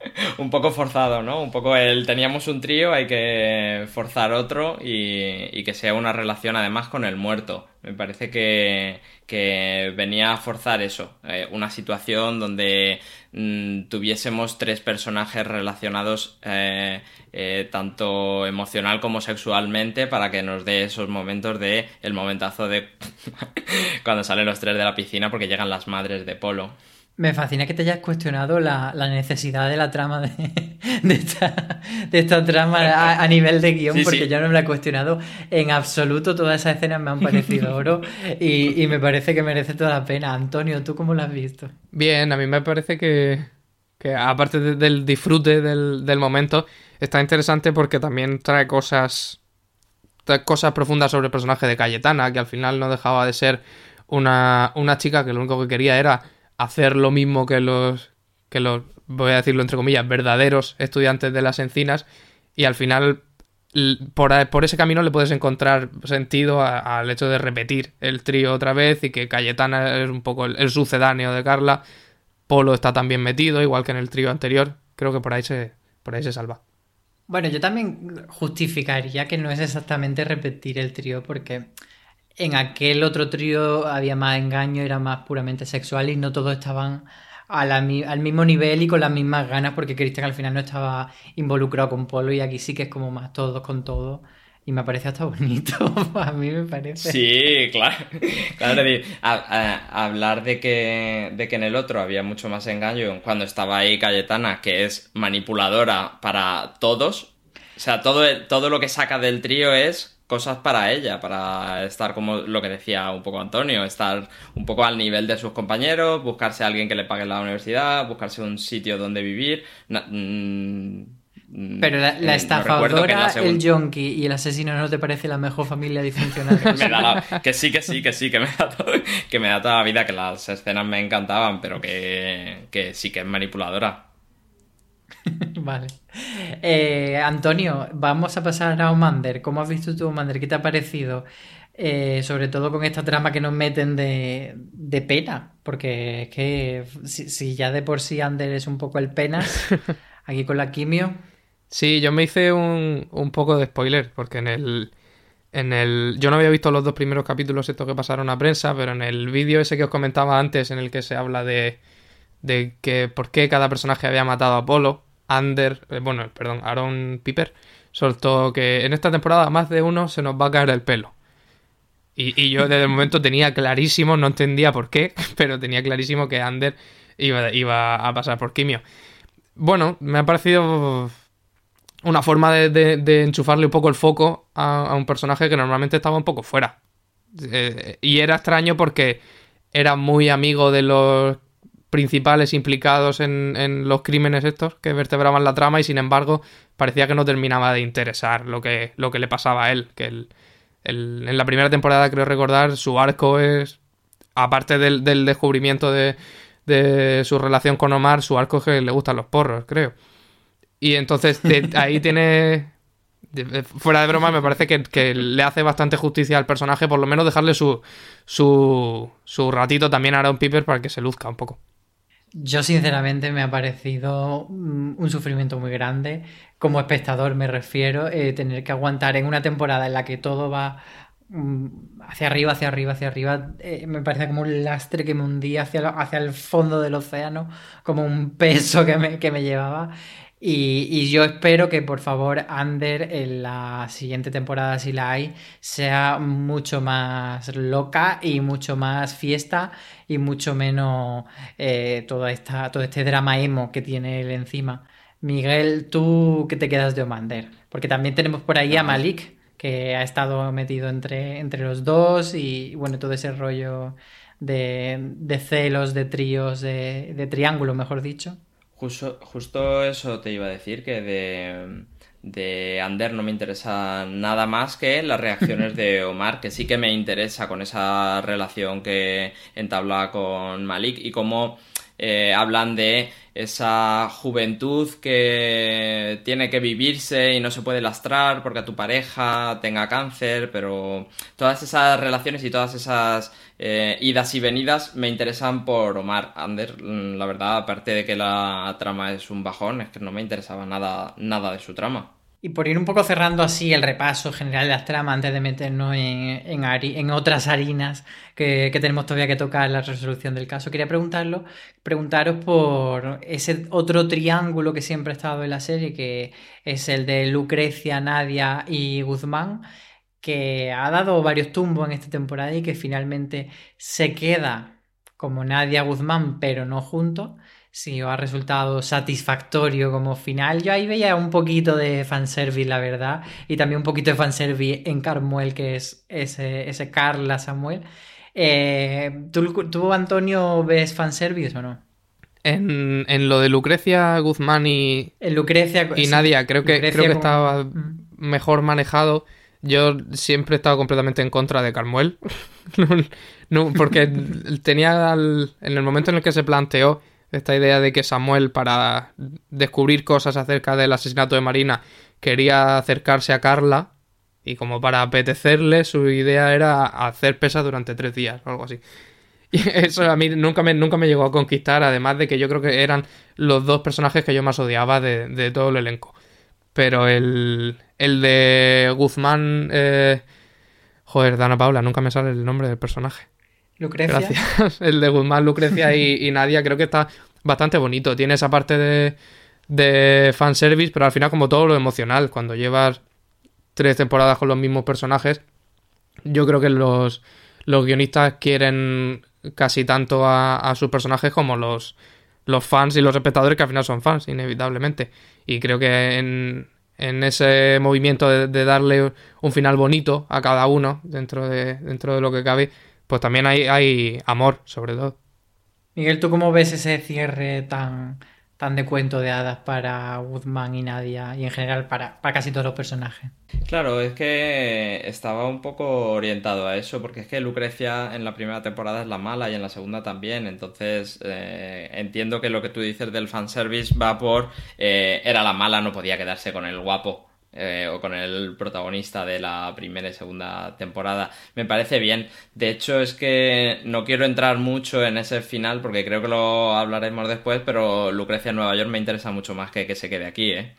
Un poco forzado, ¿no? Un poco el teníamos un trío, hay que forzar otro y, que sea una relación además con el muerto. Me parece que, que venía a forzar eso, eh, una situación donde mm, tuviésemos tres personajes relacionados eh, eh, tanto emocional como sexualmente para que nos dé esos momentos de el momentazo de cuando salen los tres de la piscina porque llegan las madres de Polo. Me fascina que te hayas cuestionado la, la necesidad de la trama de, de esta, de esta trama a, a nivel de guion, Sí, porque sí. yo no me la he cuestionado en absoluto. Todas esas escenas me han parecido oro y, y me parece que merece toda la pena. Antonio, ¿tú cómo lo has visto? Bien, a mí me parece que, que aparte de- del disfrute del, del momento, está interesante porque también trae cosas, trae cosas profundas sobre el personaje de Cayetana, que al final no dejaba de ser una, una chica que lo único que quería era hacer lo mismo que los, que los, voy a decirlo entre comillas, verdaderos estudiantes de las encinas, y al final por, ese camino le puedes encontrar sentido al hecho de repetir el trío otra vez y que Cayetana es un poco el, el sucedáneo de Carla. Polo está también metido, igual que en el trío anterior. Creo que por ahí se, por ahí se salva. Bueno, yo también justificaría que no es exactamente repetir el trío, porque en aquel otro trío había más engaño, era más puramente sexual y no todos estaban al mismo nivel y con las mismas ganas, porque Cristian al final no estaba involucrado con Polo y aquí sí que es como más todos con todos. Y me parece hasta bonito, a mí me parece. Sí, claro. claro hablar de que, de que en el otro había mucho más engaño cuando estaba ahí Cayetana, que es manipuladora para todos. O sea, todo, todo lo que saca del trío es cosas para ella, para estar como lo que decía un poco Antonio, estar un poco al nivel de sus compañeros, buscarse a alguien que le pague la universidad, buscarse un sitio donde vivir. Na- mm, Pero la, la eh, no estafadora, segun- el yonki y el asesino no te parece la mejor familia disfuncional. que me da la- que sí, que sí, que sí, que me, da todo- que me da toda la vida, que las escenas me encantaban, pero que, que sí que es manipuladora. Vale. Eh, Antonio, vamos a pasar a Omander. ¿Cómo has visto tú Omander? ¿Qué te ha parecido? Eh, sobre todo con esta trama que nos meten de, de pena. Porque es que si, si ya de por sí Ander es un poco el penas, aquí con la quimio. Sí, yo me hice un, un poco de spoiler, porque en el, en el... Yo no había visto los dos primeros capítulos estos que pasaron a prensa, pero en el vídeo ese que os comentaba antes, en el que se habla de, de que por qué cada personaje había matado a Apolo, Ander, eh, bueno, perdón, Aaron Piper, soltó que en esta temporada más de uno se nos va a caer el pelo. Y, yo desde el momento tenía clarísimo, no entendía por qué, pero tenía clarísimo que Ander iba, a pasar por quimio. Bueno, me ha parecido una forma de, enchufarle un poco el foco a, a un personaje que normalmente estaba un poco fuera. Eh, y era extraño porque era muy amigo de los principales implicados en, en los crímenes estos que vertebraban la trama y sin embargo parecía que no terminaba de interesar lo que, lo que le pasaba a él. Que el- el- en la primera temporada, creo recordar, su arco es, aparte del, del descubrimiento de, de su relación con Omar, su arco es que le gustan los porros, creo. Y entonces de- ahí tiene. de- Fuera de broma, me parece que, que le hace bastante justicia al personaje, por lo menos dejarle su, su, su ratito también a Aaron Piper para que se luzca un poco. Yo sinceramente me ha parecido mm, un sufrimiento muy grande, como espectador me refiero, eh, tener que aguantar en una temporada en la que todo va mm, hacia arriba, hacia arriba, hacia arriba, eh, me parece como un lastre que me hundía hacia, hacia el fondo del océano, como un peso que me, que me llevaba. Y, y yo espero que por favor Ander en la siguiente temporada, si la hay, sea mucho más loca y mucho más fiesta y mucho menos eh, toda esta, todo este drama emo que tiene él encima. Miguel, ¿tú qué te quedas de Omander? Porque también tenemos por ahí a Malik, que ha estado metido entre, entre los dos y bueno, todo ese rollo de, de celos, de tríos, de, de triángulo, mejor dicho. Justo, justo eso te iba a decir, que de, de Ander no me interesa nada más que las reacciones de Omar, que sí que me interesa con esa relación que entabla con Malik y cómo eh, hablan de esa juventud que tiene que vivirse y no se puede lastrar porque a tu pareja tenga cáncer, pero todas esas relaciones y todas esas eh, idas y venidas me interesan por Omar Ander. Mm, La verdad, aparte de que la trama es un bajón, es que no me interesaba nada, nada de su trama. Y por ir un poco cerrando así el repaso general de las tramas antes de meternos en, otras harinas que, tenemos todavía que tocar la resolución del caso, quería preguntarlo, preguntaros por ese otro triángulo que siempre ha estado en la serie, que es el de Lucrecia, Nadia y Guzmán, que ha dado varios tumbos en esta temporada y que finalmente se queda como Nadia Guzmán, pero no juntos. Sí, os ha resultado satisfactorio como final. Yo ahí veía un poquito de fanservice, la verdad. Y también un poquito de fanservice en Carmuel, que es ese, ese Carla Samuel. Eh, ¿tú, tú, Antonio, ves fanservice o no? En, en lo de Lucrecia Guzmán y, En Lucrecia y sí, Nadia, creo que, Lucrecia creo que estaba Mm. mejor manejado. Yo siempre he estado completamente en contra de Carmuel. No, no, porque tenía al- en el momento en el que se planteó esta idea de que Samuel, para descubrir cosas acerca del asesinato de Marina, quería acercarse a Carla. Y como para apetecerle, su idea era hacer pesas durante tres días o algo así. Y eso a mí nunca me, nunca me llegó a conquistar, además de que yo creo que eran los dos personajes que yo más odiaba de, de todo el elenco. Pero el, el de Guzmán... eh, joder, Dana Paula, nunca me sale el nombre del personaje. Lucrecia. Gracias. El de Guzmán, Lucrecia y, y Nadia creo que está bastante bonito. Tiene esa parte de, de fanservice, pero al final como todo lo emocional. Cuando llevas tres temporadas con los mismos personajes, yo creo que los, los guionistas quieren casi tanto a, a sus personajes como los, los fans y los espectadores que al final son fans, inevitablemente. Y creo que en, en ese movimiento de, de darle un final bonito a cada uno dentro de, dentro de lo que cabe, pues también hay, hay amor, sobre todo. Miguel, ¿tú cómo ves ese cierre tan, tan de cuento de hadas para Woodman y Nadia y en general para, para casi todos los personajes? Claro, es que estaba un poco orientado a eso, porque es que Lucrecia en la primera temporada es la mala y en la segunda también, entonces eh, entiendo que lo que tú dices del fanservice va por eh, era la mala, no podía quedarse con el guapo. Eh, o con el protagonista de la primera y segunda temporada. Me parece bien. De hecho, es que no quiero entrar mucho en ese final porque creo que lo hablaremos después, pero Lucrecia en Nueva York me interesa mucho más que que se quede aquí, ¿eh?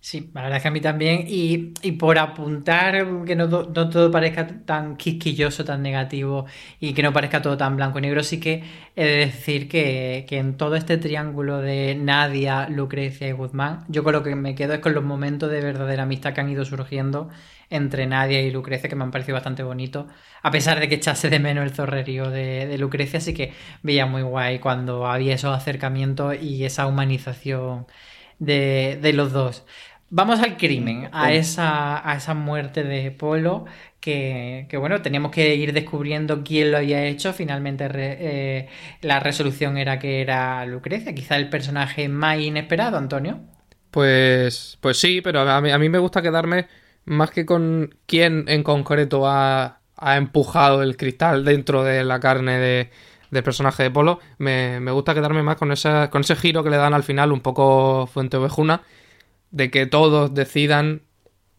Sí, la verdad es que a mí también. Y, y por apuntar que no, no todo parezca tan quisquilloso, tan negativo y que no parezca todo tan blanco y negro, sí que he de decir que, que en todo este triángulo de Nadia, Lucrecia y Guzmán, yo con lo que me quedo es con los momentos de verdadera amistad que han ido surgiendo entre Nadia y Lucrecia, que me han parecido bastante bonitos. A pesar de que echase de menos el zorrerío de, de Lucrecia, sí que veía muy guay cuando había esos acercamientos y esa humanización de, de los dos. Vamos al crimen, a esa, a esa muerte de Polo, que, que, bueno, teníamos que ir descubriendo quién lo había hecho. Finalmente re- eh, la resolución era que era Lucrecia, quizá el personaje más inesperado, Antonio. Pues, pues sí, pero a mí, a mí me gusta quedarme más que con quién en concreto ha, ha empujado el cristal dentro de la carne de- del personaje de Polo. Me, me gusta quedarme más con, esa, con ese giro que le dan al final, un poco fuente ovejuna, de que todos decidan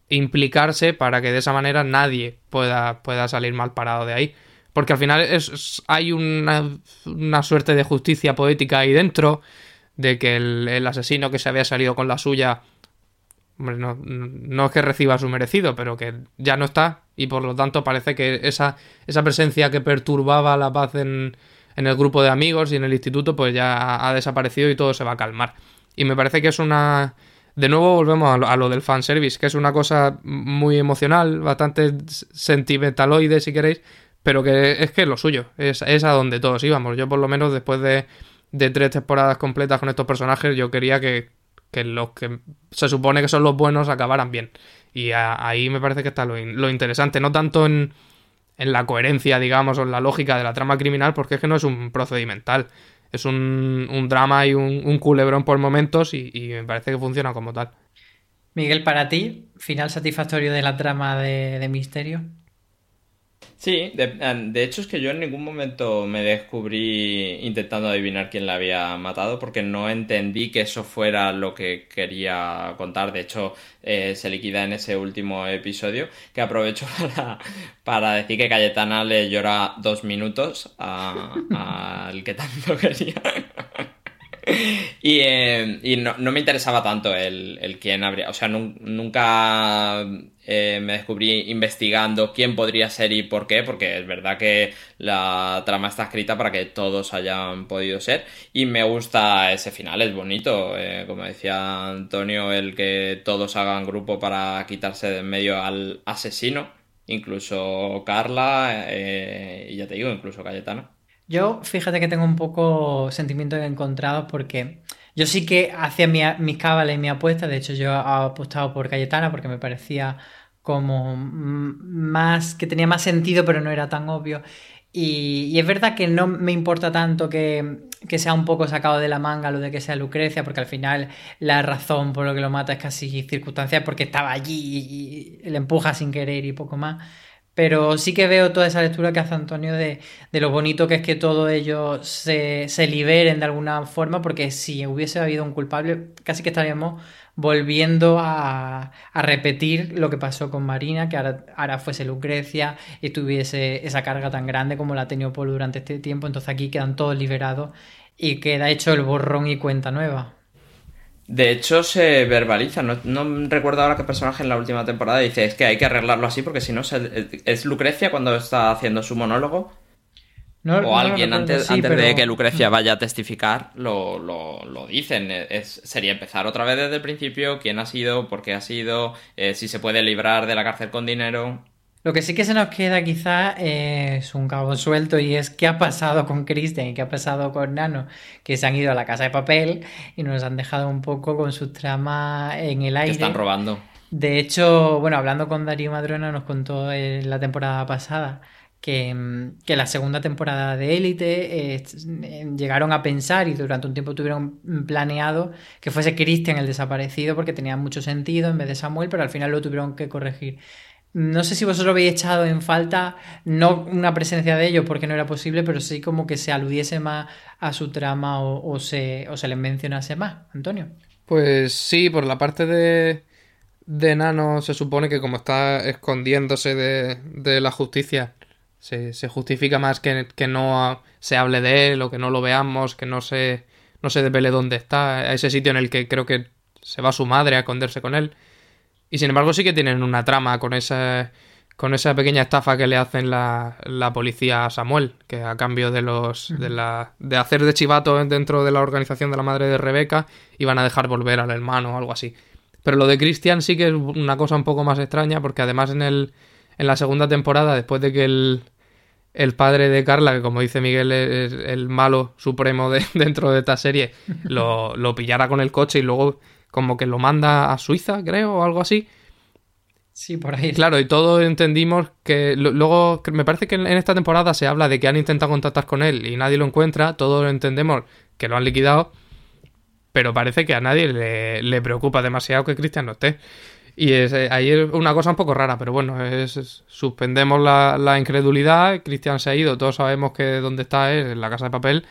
implicarse para que de esa manera nadie pueda, pueda salir mal parado de ahí. Porque al final es- hay una, una suerte de justicia poética ahí dentro, de que el, el asesino que se había salido con la suya, hombre, no, no es que reciba su merecido, pero que ya no está y por lo tanto parece que esa, esa presencia que perturbaba la paz en, en el grupo de amigos y en el instituto pues ya ha desaparecido y todo se va a calmar. Y me parece que es una... De nuevo volvemos a lo, a lo del fanservice, que es una cosa muy emocional, bastante sentimentaloide si queréis, pero que es que es lo suyo, es, es a donde todos íbamos. Yo por lo menos después de, de tres temporadas completas con estos personajes, yo quería que, que los que se supone que son los buenos acabaran bien. Y ahí me parece que está lo, lo interesante, no tanto en, en la coherencia, digamos, o en la lógica de la trama criminal, porque es que no es un procedimental. Es un, un drama y un, un culebrón por momentos y, me parece que funciona como tal. Miguel, para ti, final satisfactorio de la trama de, de misterio. Sí, de, de hecho es que yo en ningún momento me descubrí intentando adivinar quién la había matado porque no entendí que eso fuera lo que quería contar. De hecho, eh, se liquida en ese último episodio que aprovecho para, para decir que Cayetana le llora dos minutos al que tanto quería. Y, eh, no, me interesaba tanto el, quién habría. O sea, nun- nunca eh, me descubrí investigando quién podría ser y por qué, porque es verdad que la trama está escrita para que todos hayan podido ser. Y me gusta ese final, es bonito. eh, como decía Antonio, el que todos hagan grupo para quitarse de en medio al asesino. Incluso Carla, y ya te digo, incluso Cayetana. Yo, fíjate que tengo un poco sentimientos encontrados porque yo sí que hacía mi- mis cábales y mi apuesta. De hecho, yo he apostado por Cayetana porque me parecía como más, que tenía más sentido, pero no era tan obvio. Y, y es verdad que no me importa tanto que, que sea un poco sacado de la manga lo de que sea Lucrecia, porque al final la razón por lo que lo mata es casi circunstancial, porque estaba allí y, y le empuja sin querer y poco más. Pero sí que veo toda esa lectura que hace Antonio de, de lo bonito que es que todos ellos se, se liberen de alguna forma, porque si hubiese habido un culpable, casi que estaríamos volviendo a, a repetir lo que pasó con Marina, que ahora, ahora fuese Lucrecia y tuviese esa carga tan grande como la ha tenido Polo durante este tiempo. Entonces aquí quedan todos liberados y queda hecho el borrón y cuenta nueva. De hecho, se verbaliza. No, no recuerdo ahora qué personaje en la última temporada dice: Es que hay que arreglarlo así porque si no, se- es Lucrecia cuando está haciendo su monólogo. No- o alguien antes, sí, antes pero- de que Lucrecia vaya a testificar, lo, lo, lo dicen. Es, sería empezar otra vez desde el principio: quién ha sido, por qué ha sido, eh, si se puede librar de la cárcel con dinero. Lo que sí que se nos queda quizá es un cabo suelto y es qué ha pasado con Christian y qué ha pasado con Nano, que se han ido a la casa de papel y nos han dejado un poco con sus tramas en el Que aire. están robando. De hecho, bueno, hablando con Darío Madrona nos contó en la temporada pasada que, mm, que la segunda temporada de Élite eh, eh, llegaron a pensar y durante un tiempo tuvieron planeado que fuese Christian el desaparecido porque tenía mucho sentido en vez de Samuel, pero al final lo tuvieron que corregir. No sé si vosotros habéis echado en falta, no una presencia de ellos porque no era posible, pero sí como que se aludiese más a su trama o, se, o se les mencionase más. Antonio. Pues sí, por la parte de, de Nano se supone que como está escondiéndose de, de la justicia, se, se justifica más que, que no se hable de él o que no lo veamos, que no se, no se desvele dónde está, a ese sitio en el que creo que se va su madre a esconderse con él. Y sin embargo sí que tienen una trama con esa, con esa pequeña estafa que le hacen la, la policía a Samuel, que a cambio de los de, la, de hacer de chivato dentro de la organización de la madre de Rebeca, iban a dejar volver al hermano o algo así. Pero lo de Christian sí que es una cosa un poco más extraña, porque además en el en la segunda temporada, después de que el, el padre de Carla, que como dice Miguel es el malo supremo de, dentro de esta serie, lo, lo pillara con el coche y luego como que lo manda a Suiza, creo, o algo así. Sí, por ahí. Claro, y todos entendimos que luego me parece que en esta temporada se habla de que han intentado contactar con él y nadie lo encuentra, todos entendemos que lo han liquidado, pero parece que a nadie le, le preocupa demasiado que Cristian no esté. Y es, eh, ahí es una cosa un poco rara, pero bueno, es, es- suspendemos la, la incredulidad, Cristian se ha ido, todos sabemos que dónde está es en la casa de papel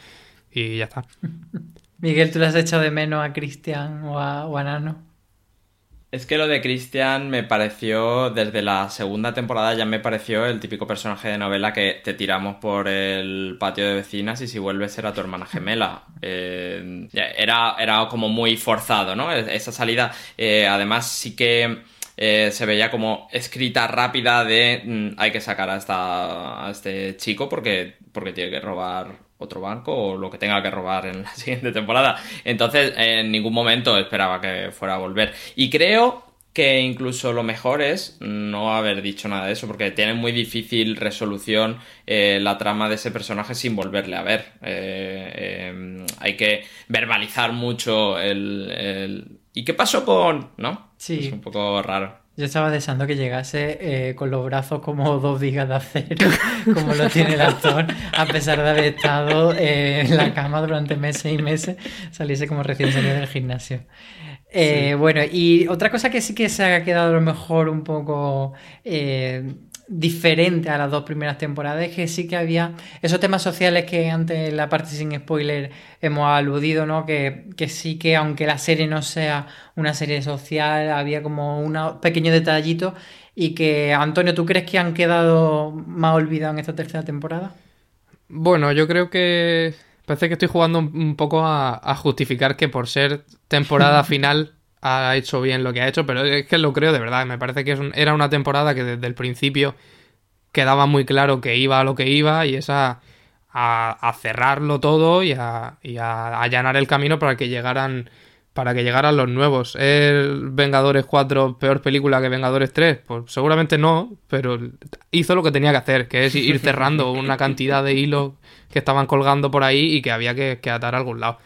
y ya está. Miguel, ¿tú le has echado de menos a Cristian o a, o a Nano? Es que lo de Christian me pareció, desde la segunda temporada ya me pareció el típico personaje de novela que te tiramos por el patio de vecinas y si vuelves era tu hermana gemela. Eh, era, era como muy forzado, ¿no? Esa salida, eh, además sí que eh, se veía como escrita rápida de mm, hay que sacar a, esta, a este chico porque, porque tiene que robar otro banco o lo que tenga que robar en la siguiente temporada. Entonces, en ningún momento esperaba que fuera a volver. Y creo que incluso lo mejor es no haber dicho nada de eso, porque tiene muy difícil resolución eh, la trama de ese personaje sin volverle a ver. Eh, eh, hay que verbalizar mucho el, el- ¿Y qué pasó con...? ¿No? Sí. Es un poco raro. Yo estaba deseando que llegase eh, con los brazos como dos vigas de acero, como lo tiene el actor, a pesar de haber estado eh, en la cama durante meses y meses, saliese como recién salido del gimnasio. Eh, Bueno, y otra cosa que sí que se ha quedado a lo mejor un poco diferente a las dos primeras temporadas es que sí que había esos temas sociales que antes en la parte sin spoiler hemos aludido, ¿no? Que, que sí que aunque la serie no sea una serie social, había como unos pequeños detallitos y que, Antonio, ¿tú crees que han quedado más olvidados en esta tercera temporada? Bueno, yo creo que parece que estoy jugando un, un poco a, a justificar que por ser temporada final ha hecho bien lo que ha hecho, pero es que lo creo de verdad. Me parece que era una temporada que desde el principio quedaba muy claro que iba a lo que iba y es a, a- cerrarlo todo y a, a allanar el camino para que llegaran para que llegaran los nuevos. ¿Es Vengadores 4 peor película que Vengadores 3? Pues seguramente no, pero hizo lo que tenía que hacer, que es ir cerrando una cantidad de hilos que estaban colgando por ahí y que había que, que atar a algún lado.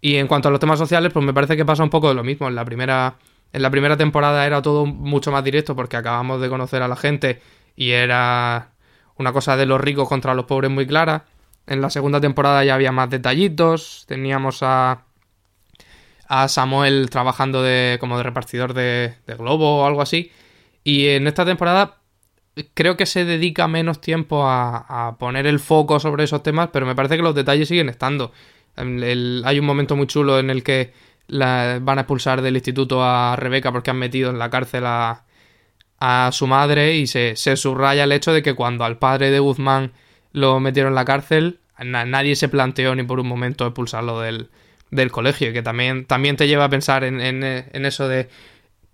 Y en cuanto a los temas sociales, pues me parece que pasa un poco de lo mismo. En la primera, en la primera temporada era todo mucho más directo porque acabamos de conocer a la gente y era una cosa de los ricos contra los pobres muy clara. En la segunda temporada ya había más detallitos. Teníamos a, a Samuel trabajando de, como de repartidor de, de globo o algo así. Y en esta temporada creo que se dedica menos tiempo a, a poner el foco sobre esos temas, pero me parece que los detalles siguen estando. El- el- hay un momento muy chulo en el que la- van a expulsar del instituto a Rebeca porque han metido en la cárcel a, a su madre y se, subraya el hecho de que cuando al padre de Guzmán lo metieron en la cárcel, na- nadie se planteó ni por un momento expulsarlo del, del colegio, que también, te lleva a pensar en, en- eso de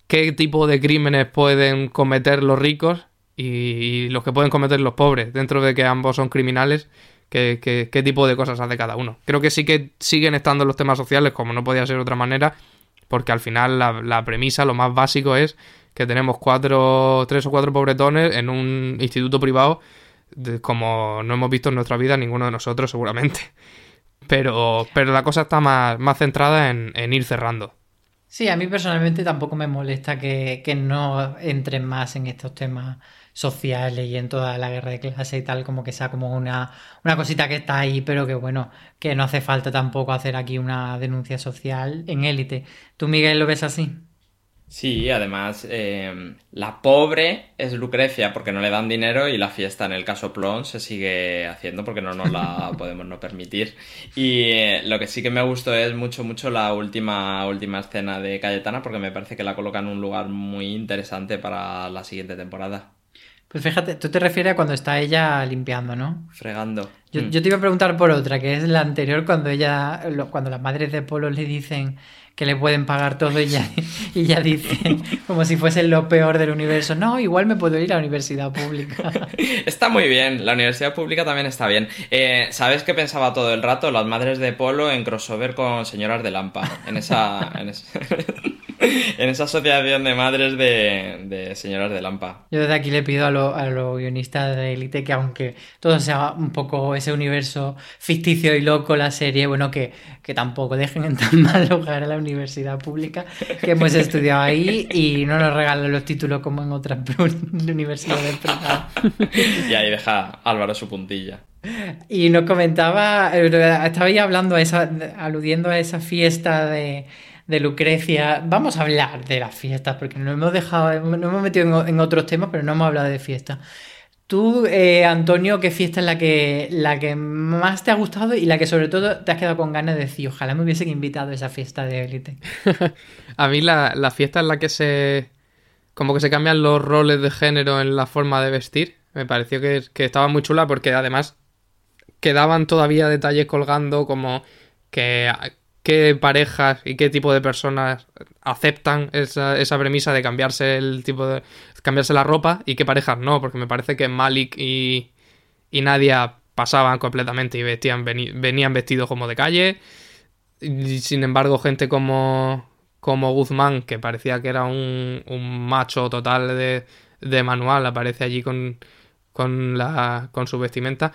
qué tipo de crímenes pueden cometer los ricos y los que pueden cometer los pobres, dentro de que ambos son criminales, qué, tipo de cosas hace cada uno. Creo que sí que siguen estando los temas sociales, como no podía ser de otra manera, porque al final la, premisa, lo más básico es que tenemos cuatro, tres o cuatro pobretones en un instituto privado, como no hemos visto en nuestra vida ninguno de nosotros seguramente. Pero, pero la cosa está más, más centrada en, en ir cerrando. Sí, a mí personalmente tampoco me molesta que, que no entren más en estos temas sociales y en toda la guerra de clase y tal, como que sea como una, una cosita que está ahí, pero que bueno, que no hace falta tampoco hacer aquí una denuncia social en élite. ¿Tú, Miguel, lo ves así? Sí, además, eh, la pobre es Lucrecia porque no le dan dinero y la fiesta en el caso Plon se sigue haciendo porque no nos la podemos no permitir. Y eh, lo que sí que me gustó es mucho, mucho la última, última escena de Cayetana porque me parece que la coloca en un lugar muy interesante para la siguiente temporada. Pues fíjate, tú te refieres a cuando está ella limpiando, ¿no? Fregando. Yo, Mm. yo te iba a preguntar por otra, que es la anterior, cuando ella, cuando las madres de Polo le dicen que le pueden pagar todo y ella, y ella dice, como si fuese lo peor del universo, no, igual me puedo ir a la universidad pública. Está muy bien, la universidad pública también está bien. Eh, ¿Sabes qué pensaba todo el rato? Las madres de Polo en crossover con señoras de Lampa. En esa, en, es- en esa asociación de madres de, de señoras de Lampa. Yo desde aquí le pido a, lo- a los guionistas de Elite que aunque todo sea un poco ese universo ficticio y loco, la serie, bueno, que, que tampoco dejen en tan mal lugar a la universidad pública, que hemos estudiado ahí y no nos regalen los títulos como en otras universidades privadas. Y ahí deja Álvaro su puntilla. Y nos comentaba, eh, estabais hablando a esa, aludiendo a esa fiesta de, de Lucrecia. Vamos a hablar de las fiestas, porque nos hemos dejado, nos hemos metido en otros temas, pero no hemos hablado de fiestas. Tú, eh, Antonio, ¿qué fiesta es la que, la que más te ha gustado y la que sobre todo te has quedado con ganas de decir, ojalá me hubiesen invitado a esa fiesta de élite? A mí la, la fiesta en la que se... como que se cambian los roles de género en la forma de vestir, me pareció que, que estaba muy chula porque además quedaban todavía detalles colgando como que qué parejas y qué tipo de personas aceptan esa, esa premisa de cambiarse el tipo de cambiarse la ropa y qué parejas no, porque me parece que Malik y, y Nadia pasaban completamente y vestían venían vestidos como de calle. Sin embargo gente como como Guzmán que parecía que era un, un macho total de, de manual aparece allí con con la con su vestimenta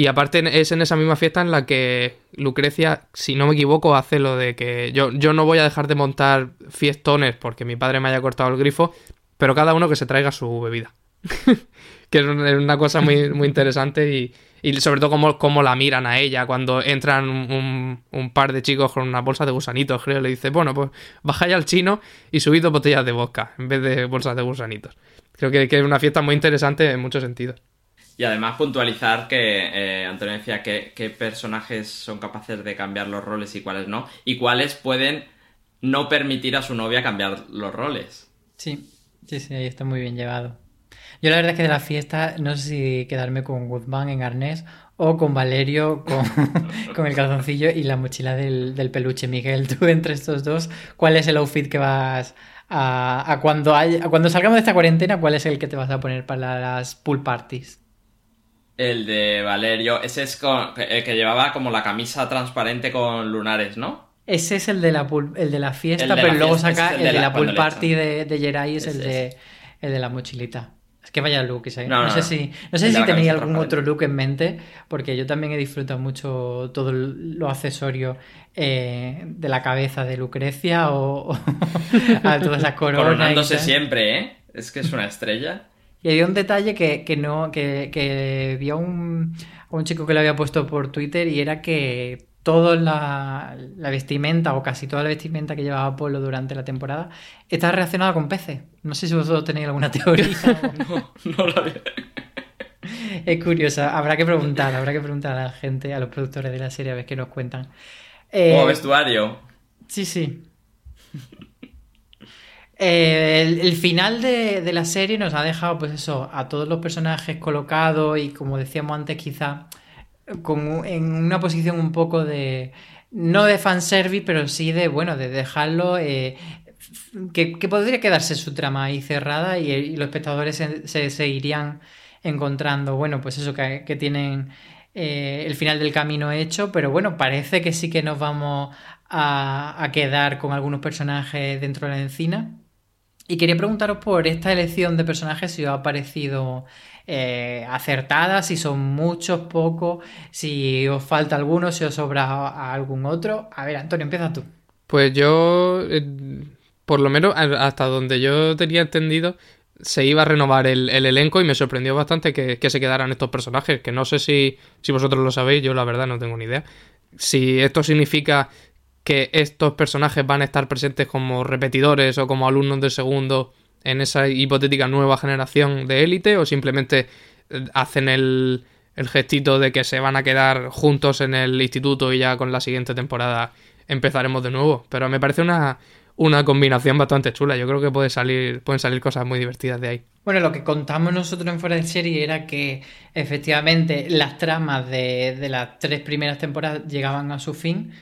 y aparte es en esa misma fiesta en la que Lucrecia, si no me equivoco, hace lo de que yo, yo no voy a dejar de montar fiestones porque mi padre me haya cortado el grifo, pero cada uno que se traiga su bebida. que es un- es una cosa muy, muy interesante y, y sobre todo cómo, cómo la miran a ella cuando entran un, un- un par de chicos con una bolsa de gusanitos, creo, le dice, bueno, pues bajáis al chino y subid dos botellas de vodka en vez de bolsas de gusanitos. Creo que, que es una fiesta muy interesante en muchos sentidos. Y además puntualizar que eh, Antonio decía que qué personajes son capaces de cambiar los roles y cuáles no, y cuáles pueden no permitir a su novia cambiar los roles. Sí, sí, sí, ahí está muy bien llevado. Yo la verdad es que de la fiesta no sé si quedarme con Guzmán en arnés o con Valerio con, el calzoncillo y la mochila del, peluche. Miguel, tú entre estos dos, ¿cuál es el outfit que vas a cuando hay, a cuando salgamos de esta cuarentena, cuál es el que te vas a poner para las pool parties? El de Valerio, ese es con- el que llevaba como la camisa transparente con lunares, ¿no? Ese es el de la, pool- el de la fiesta, de pero la luego fiesta, saca el el de la, la- pool party de, de Jerai, es el de, el de la mochilita. Es que vaya look ese. No, No, no, sé si, no sé si camisa algún otro look en mente, porque yo también he disfrutado mucho todo lo accesorio eh, de la cabeza de Lucrecia o, o a todas esas coronas. Coronándose siempre, ¿eh? Es que es una estrella. Y había un detalle que, que no, que, que vi a un, a un chico que lo había puesto por Twitter y era que toda la, la vestimenta o casi toda la vestimenta que llevaba Polo durante la temporada está relacionada con peces. No sé si vosotros tenéis alguna teoría. No, no lo había. es curiosa, habrá que preguntar, habrá que preguntar a la gente, a los productores de la serie a ver qué nos cuentan. Eh, Como vestuario. Sí, sí. Eh, el, final de, la serie nos ha dejado, pues eso, a todos los personajes colocados y como decíamos antes, quizá un- en una posición un poco de. No de fanservice, pero sí de, bueno, de dejarlo. eh, que, podría quedarse su trama ahí cerrada y, los espectadores se, se seguirían encontrando, bueno, pues eso, que, que tienen eh, el final del camino hecho, pero bueno, parece que sí que nos vamos a, a quedar con algunos personajes dentro de la encina. Y quería preguntaros por esta elección de personajes si os ha parecido eh, acertada, si son muchos, pocos, si os falta alguno, si os sobra algún otro. A ver, Antonio, empieza tú. Pues yo, eh, por lo menos hasta donde yo tenía entendido, se iba a renovar el, el elenco y me sorprendió bastante que, que, se quedaran estos personajes, que no sé si, si vosotros lo sabéis, yo la verdad no tengo ni idea. Si esto significa que estos personajes van a estar presentes como repetidores o como alumnos de segundo en esa hipotética nueva generación de élite o simplemente eh, hacen el, gestito de que se van a quedar juntos en el instituto y ya con la siguiente temporada empezaremos de nuevo. Pero me parece una, una combinación bastante chula. Yo creo que puede salir, pueden salir cosas muy divertidas de ahí. Bueno, lo que contamos nosotros en Fuera de Serie era que efectivamente las tramas de las tres primeras temporadas llegaban a su fin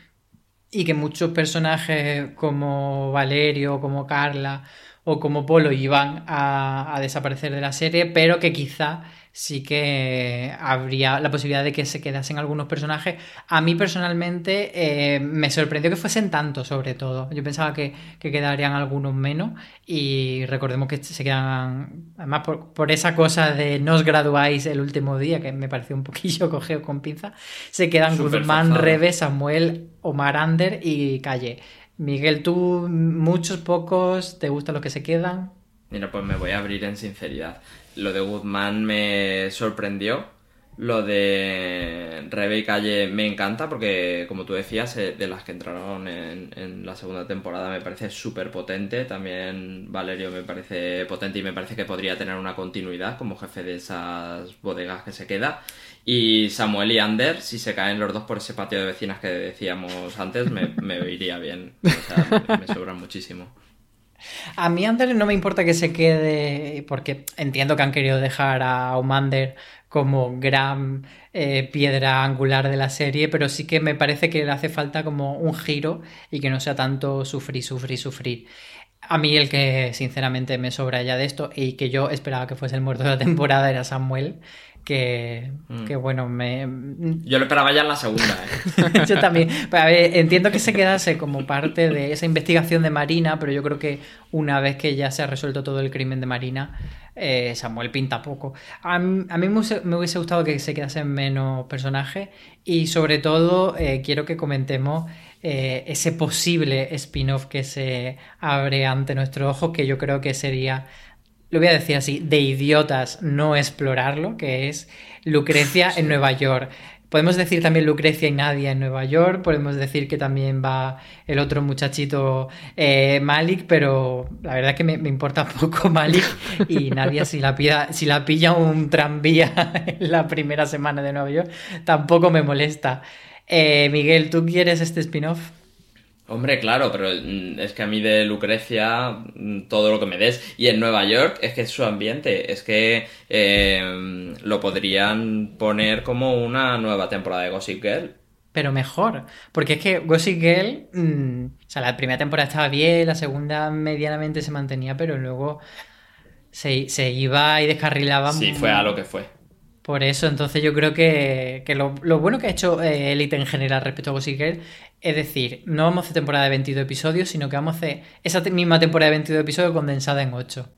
y que muchos personajes como Valerio, como Carla o como Polo iban a, a desaparecer de la serie, pero que quizá sí que habría la posibilidad de que se quedasen algunos personajes. A mí personalmente eh, me sorprendió que fuesen tantos, sobre todo. Yo pensaba que, que, quedarían algunos menos y recordemos que se quedan, además por, por, esa cosa de no os graduáis el último día, que me pareció un poquillo cogeo con pinza, se quedan Super Guzmán, forzado. Rebe, Samuel, Omar Ander y Calle. Miguel, tú muchos, pocos, ¿te gustan los que se quedan? Mira, pues me voy a abrir en sinceridad. Lo de Guzmán me sorprendió. Lo de Rebe y Calle me encanta porque, como tú decías, de las que entraron en, la segunda temporada me parece súper potente. También Valerio me parece potente y me parece que podría tener una continuidad como jefe de esas bodegas que se queda. Y Samuel y Ander, si se caen los dos por ese patio de vecinas que decíamos antes, me, me iría bien. O sea, me, me sobran muchísimo. A mí Ander no me importa que se quede, porque entiendo que han querido dejar a Omander como gran eh, piedra angular de la serie, pero sí que me parece que le hace falta como un giro y que no sea tanto sufrir, sufrir, sufrir. A mí el que sinceramente me sobra ya de esto y que yo esperaba que fuese el muerto de la temporada era Samuel, que, mm. que, bueno, me... Yo lo esperaba ya en la segunda. ¿eh? yo también. A ver, entiendo que se quedase como parte de esa investigación de Marina, pero yo creo que una vez que ya se ha resuelto todo el crimen de Marina, eh, Samuel pinta poco. A, mí, a mí me, hubiese, me, hubiese, gustado que se quedasen menos personajes y sobre todo eh, quiero que comentemos eh, ese posible spin-off que se abre ante nuestro ojo, que yo creo que sería lo voy a decir así, de idiotas no explorarlo, que es Lucrecia en Nueva York. Podemos decir también Lucrecia y Nadia en Nueva York, podemos decir que también va el otro muchachito eh, Malik, pero la verdad es que me, me, importa poco Malik y Nadia si la, pilla, si la pilla un tranvía en la primera semana de Nueva York, tampoco me molesta. Eh, Miguel, ¿tú quieres este spin-off? Hombre, claro, pero es que a mí de Lucrecia todo lo que me des. Y en Nueva York es que es su ambiente. Es que eh, lo podrían poner como una nueva temporada de Gossip Girl. Pero mejor. Porque es que Gossip Girl. Mmm, o sea, la primera temporada estaba bien, la segunda medianamente se mantenía, pero luego se, se iba y descarrilaba. Sí, fue a lo que fue. Por eso, entonces yo creo que, que lo, lo, bueno que ha hecho eh, Elite en general respecto a Gossip Girl es decir, no vamos a hacer temporada de 22 episodios, sino que vamos a hacer esa misma temporada de 22 episodios condensada en 8.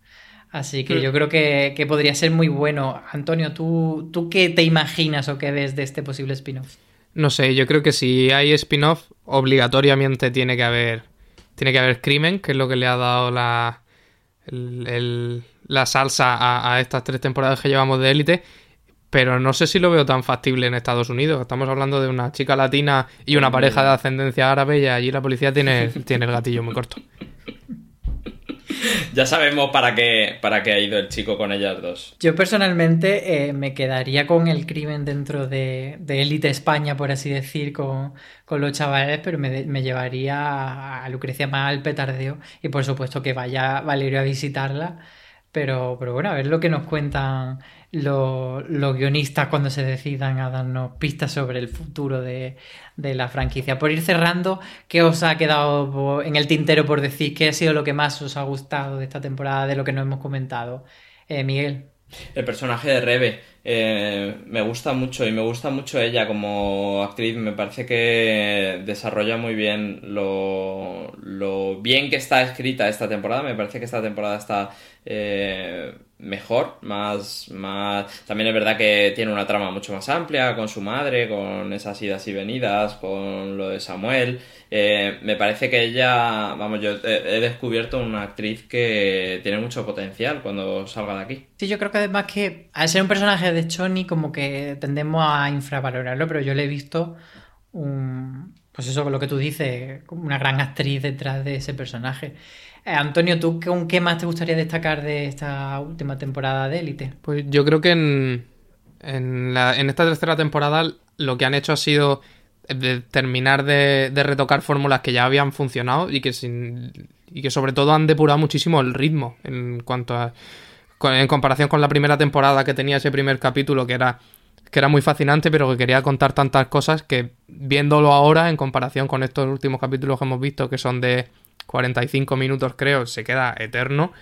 Así que mm. yo creo que, que, podría ser muy bueno. Antonio, ¿tú, ¿tú qué te imaginas o qué ves de este posible spin-off? No sé, yo creo que si hay spin-off, obligatoriamente tiene que haber tiene que haber crimen, que es lo que le ha dado la, el, el, la salsa a, a estas tres temporadas que llevamos de élite pero no sé si lo veo tan factible en Estados Unidos. Estamos hablando de una chica latina y una pareja de ascendencia árabe y allí la policía tiene, tiene el gatillo muy corto. Ya sabemos para qué, para qué ha ido el chico con ellas dos. Yo personalmente eh, me quedaría con el crimen dentro de, de Élite España, por así decir, con, con los chavales, pero me, me, llevaría a Lucrecia más al petardeo y por supuesto que vaya Valerio a visitarla. Pero, pero bueno, a ver lo que nos cuentan los, los, guionistas cuando se decidan a darnos pistas sobre el futuro de, de, la franquicia. Por ir cerrando, ¿qué os ha quedado en el tintero por decir? ¿Qué ha sido lo que más os ha gustado de esta temporada, de lo que nos hemos comentado? Eh, Miguel. El personaje de Rebe eh, me gusta mucho y me gusta mucho ella como actriz. Me parece que desarrolla muy bien lo, lo bien que está escrita esta temporada. Me parece que esta temporada está eh, mejor, más, más... También es verdad que tiene una trama mucho más amplia con su madre, con esas idas y venidas, con lo de Samuel. Eh, me parece que ella, vamos, yo he, descubierto una actriz que tiene mucho potencial cuando salga de aquí. Sí, yo creo que además que al ser un personaje de Choni como que tendemos a infravalorarlo, pero yo le he visto un... Pues eso, con lo que tú dices, una gran actriz detrás de ese personaje. Eh, Antonio, ¿tú qué más te gustaría destacar de esta última temporada de Élite? Pues yo creo que en, en, esta tercera temporada lo que han hecho ha sido terminar de, retocar fórmulas que ya habían funcionado y que, sin, y que sobre todo han depurado muchísimo el ritmo en cuanto a... en comparación con la primera temporada que tenía ese primer capítulo que era que era muy fascinante, pero que quería contar tantas cosas que viéndolo ahora en comparación con estos últimos capítulos que hemos visto, que son de 45 minutos creo, se queda eterno.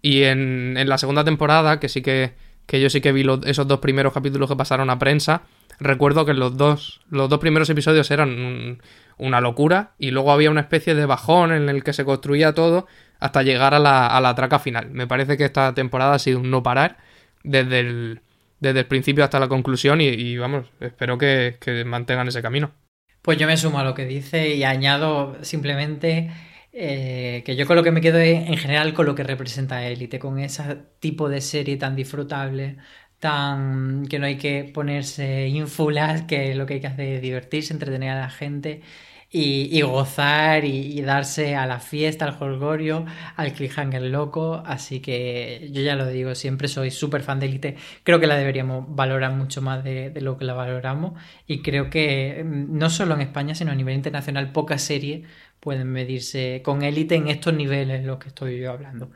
Y en, la segunda temporada, que sí que, que yo sí que vi esos dos primeros capítulos que pasaron a prensa, recuerdo que los dos, los dos primeros episodios eran una locura y luego había una especie de bajón en el que se construía todo hasta llegar a la, a la traca final. Me parece que esta temporada ha sido un no parar desde el, desde el principio hasta la conclusión y, vamos, espero que, que mantengan ese camino. Pues yo me sumo a lo que dice y añado simplemente eh, que yo con lo que me quedo es, en general con lo que representa Élite, con ese tipo de serie tan disfrutable, tan que no hay que ponerse ínfulas, que lo que hay que hacer es divertirse, entretener a la gente y, gozar y, darse a la fiesta, al holgorio, al cliffhanger loco. Así que yo ya lo digo, siempre soy súper fan de Elite. Creo que la deberíamos valorar mucho más de, lo que la valoramos. Y creo que mm, no solo en España, sino a nivel internacional, pocas series pueden medirse con Elite en estos niveles en los que estoy yo hablando.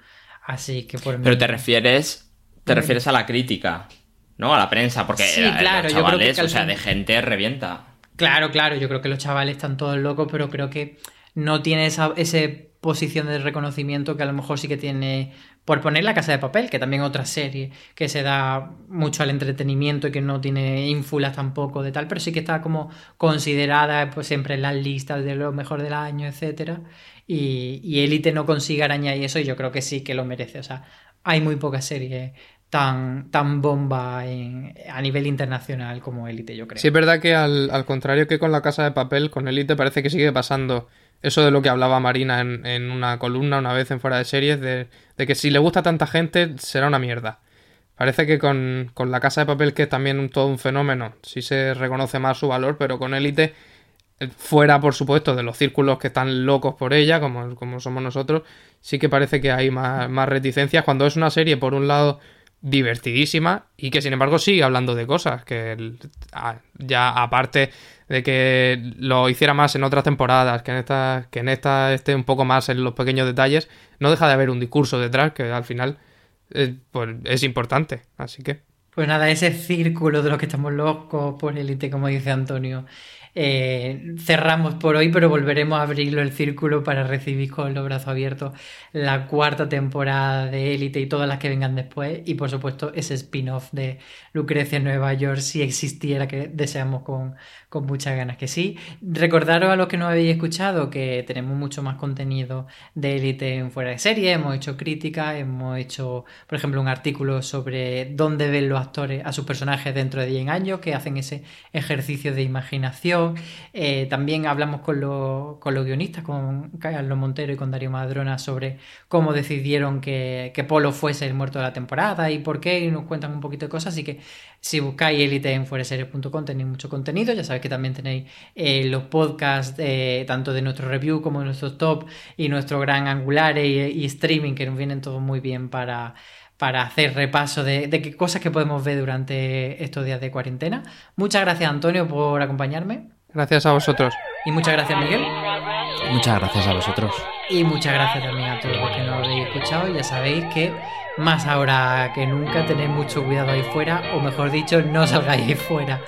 Así que por Pero te refieres, te refieres a la crítica, ¿no? A la prensa, porque sí, claro, yo creo que o sea, de gente revienta. Claro, claro, yo creo que los chavales están todos locos, pero creo que no tiene esa posición de reconocimiento que a lo mejor sí que tiene por poner La Casa de Papel, que también otra serie que se da mucho al entretenimiento y que no tiene ínfulas tampoco de tal, pero sí que está como considerada pues siempre en las listas de lo mejor del año, etcétera. Y, y Elite no consigue arañar y eso, y yo creo que sí que lo merece. O sea, hay muy pocas series tan, tan bomba a nivel internacional como Elite, yo creo. Sí, es verdad que al, contrario que con la casa de papel, con Elite parece que sigue pasando eso de lo que hablaba Marina en, una columna una vez en fuera de series, de, que si le gusta a tanta gente será una mierda. Parece que con, la casa de papel, que es también todo un fenómeno, sí se reconoce más su valor, pero con Elite, eh, fuera por supuesto de los círculos que están locos por ella, como, como somos nosotros, sí que parece que hay más, más reticencias. Cuando es una serie, por un lado, divertidísima y que sin embargo sigue hablando de cosas que ya aparte de que lo hiciera más en otras temporadas que en esta que en esta esté un poco más en los pequeños detalles no deja de haber un discurso detrás que al final eh, pues, es importante. Así que pues nada ese círculo de los que estamos locos por élite como dice Antonio eh, cerramos por hoy, pero volveremos a abrirlo el círculo para recibir con los brazos abiertos la cuarta temporada de Élite y todas las que vengan después. Y por supuesto, ese spin-off de Lucrecia en Nueva York, si existiera, que deseamos con, con muchas ganas que sí. Recordaros a los que no habéis escuchado que tenemos mucho más contenido de élite en fuera de serie, hemos hecho críticas, hemos hecho, por ejemplo, un artículo sobre dónde ven los actores a sus personajes dentro de 10 años, que hacen ese ejercicio de imaginación. Eh, también hablamos con, los, con los guionistas, con Carlos Montero y con Darío Madrona, sobre cómo decidieron que, que Polo fuese el muerto de la temporada y por qué, y nos cuentan un poquito de cosas, así que si buscáis élite en fuereseries.com tenéis mucho contenido, ya sabéis que también tenéis eh, los podcasts eh, tanto de nuestro review como de nuestros top y nuestro gran angular y, streaming que nos vienen todos muy bien para, para hacer repaso de, qué cosas que podemos ver durante estos días de cuarentena. Muchas gracias Antonio por acompañarme. Gracias a vosotros. Y muchas gracias Miguel. Muchas gracias a vosotros. Y muchas gracias también a todos los que nos habéis escuchado. Ya sabéis que más ahora que nunca tenéis mucho cuidado ahí fuera, o mejor dicho, no salgáis ahí fuera.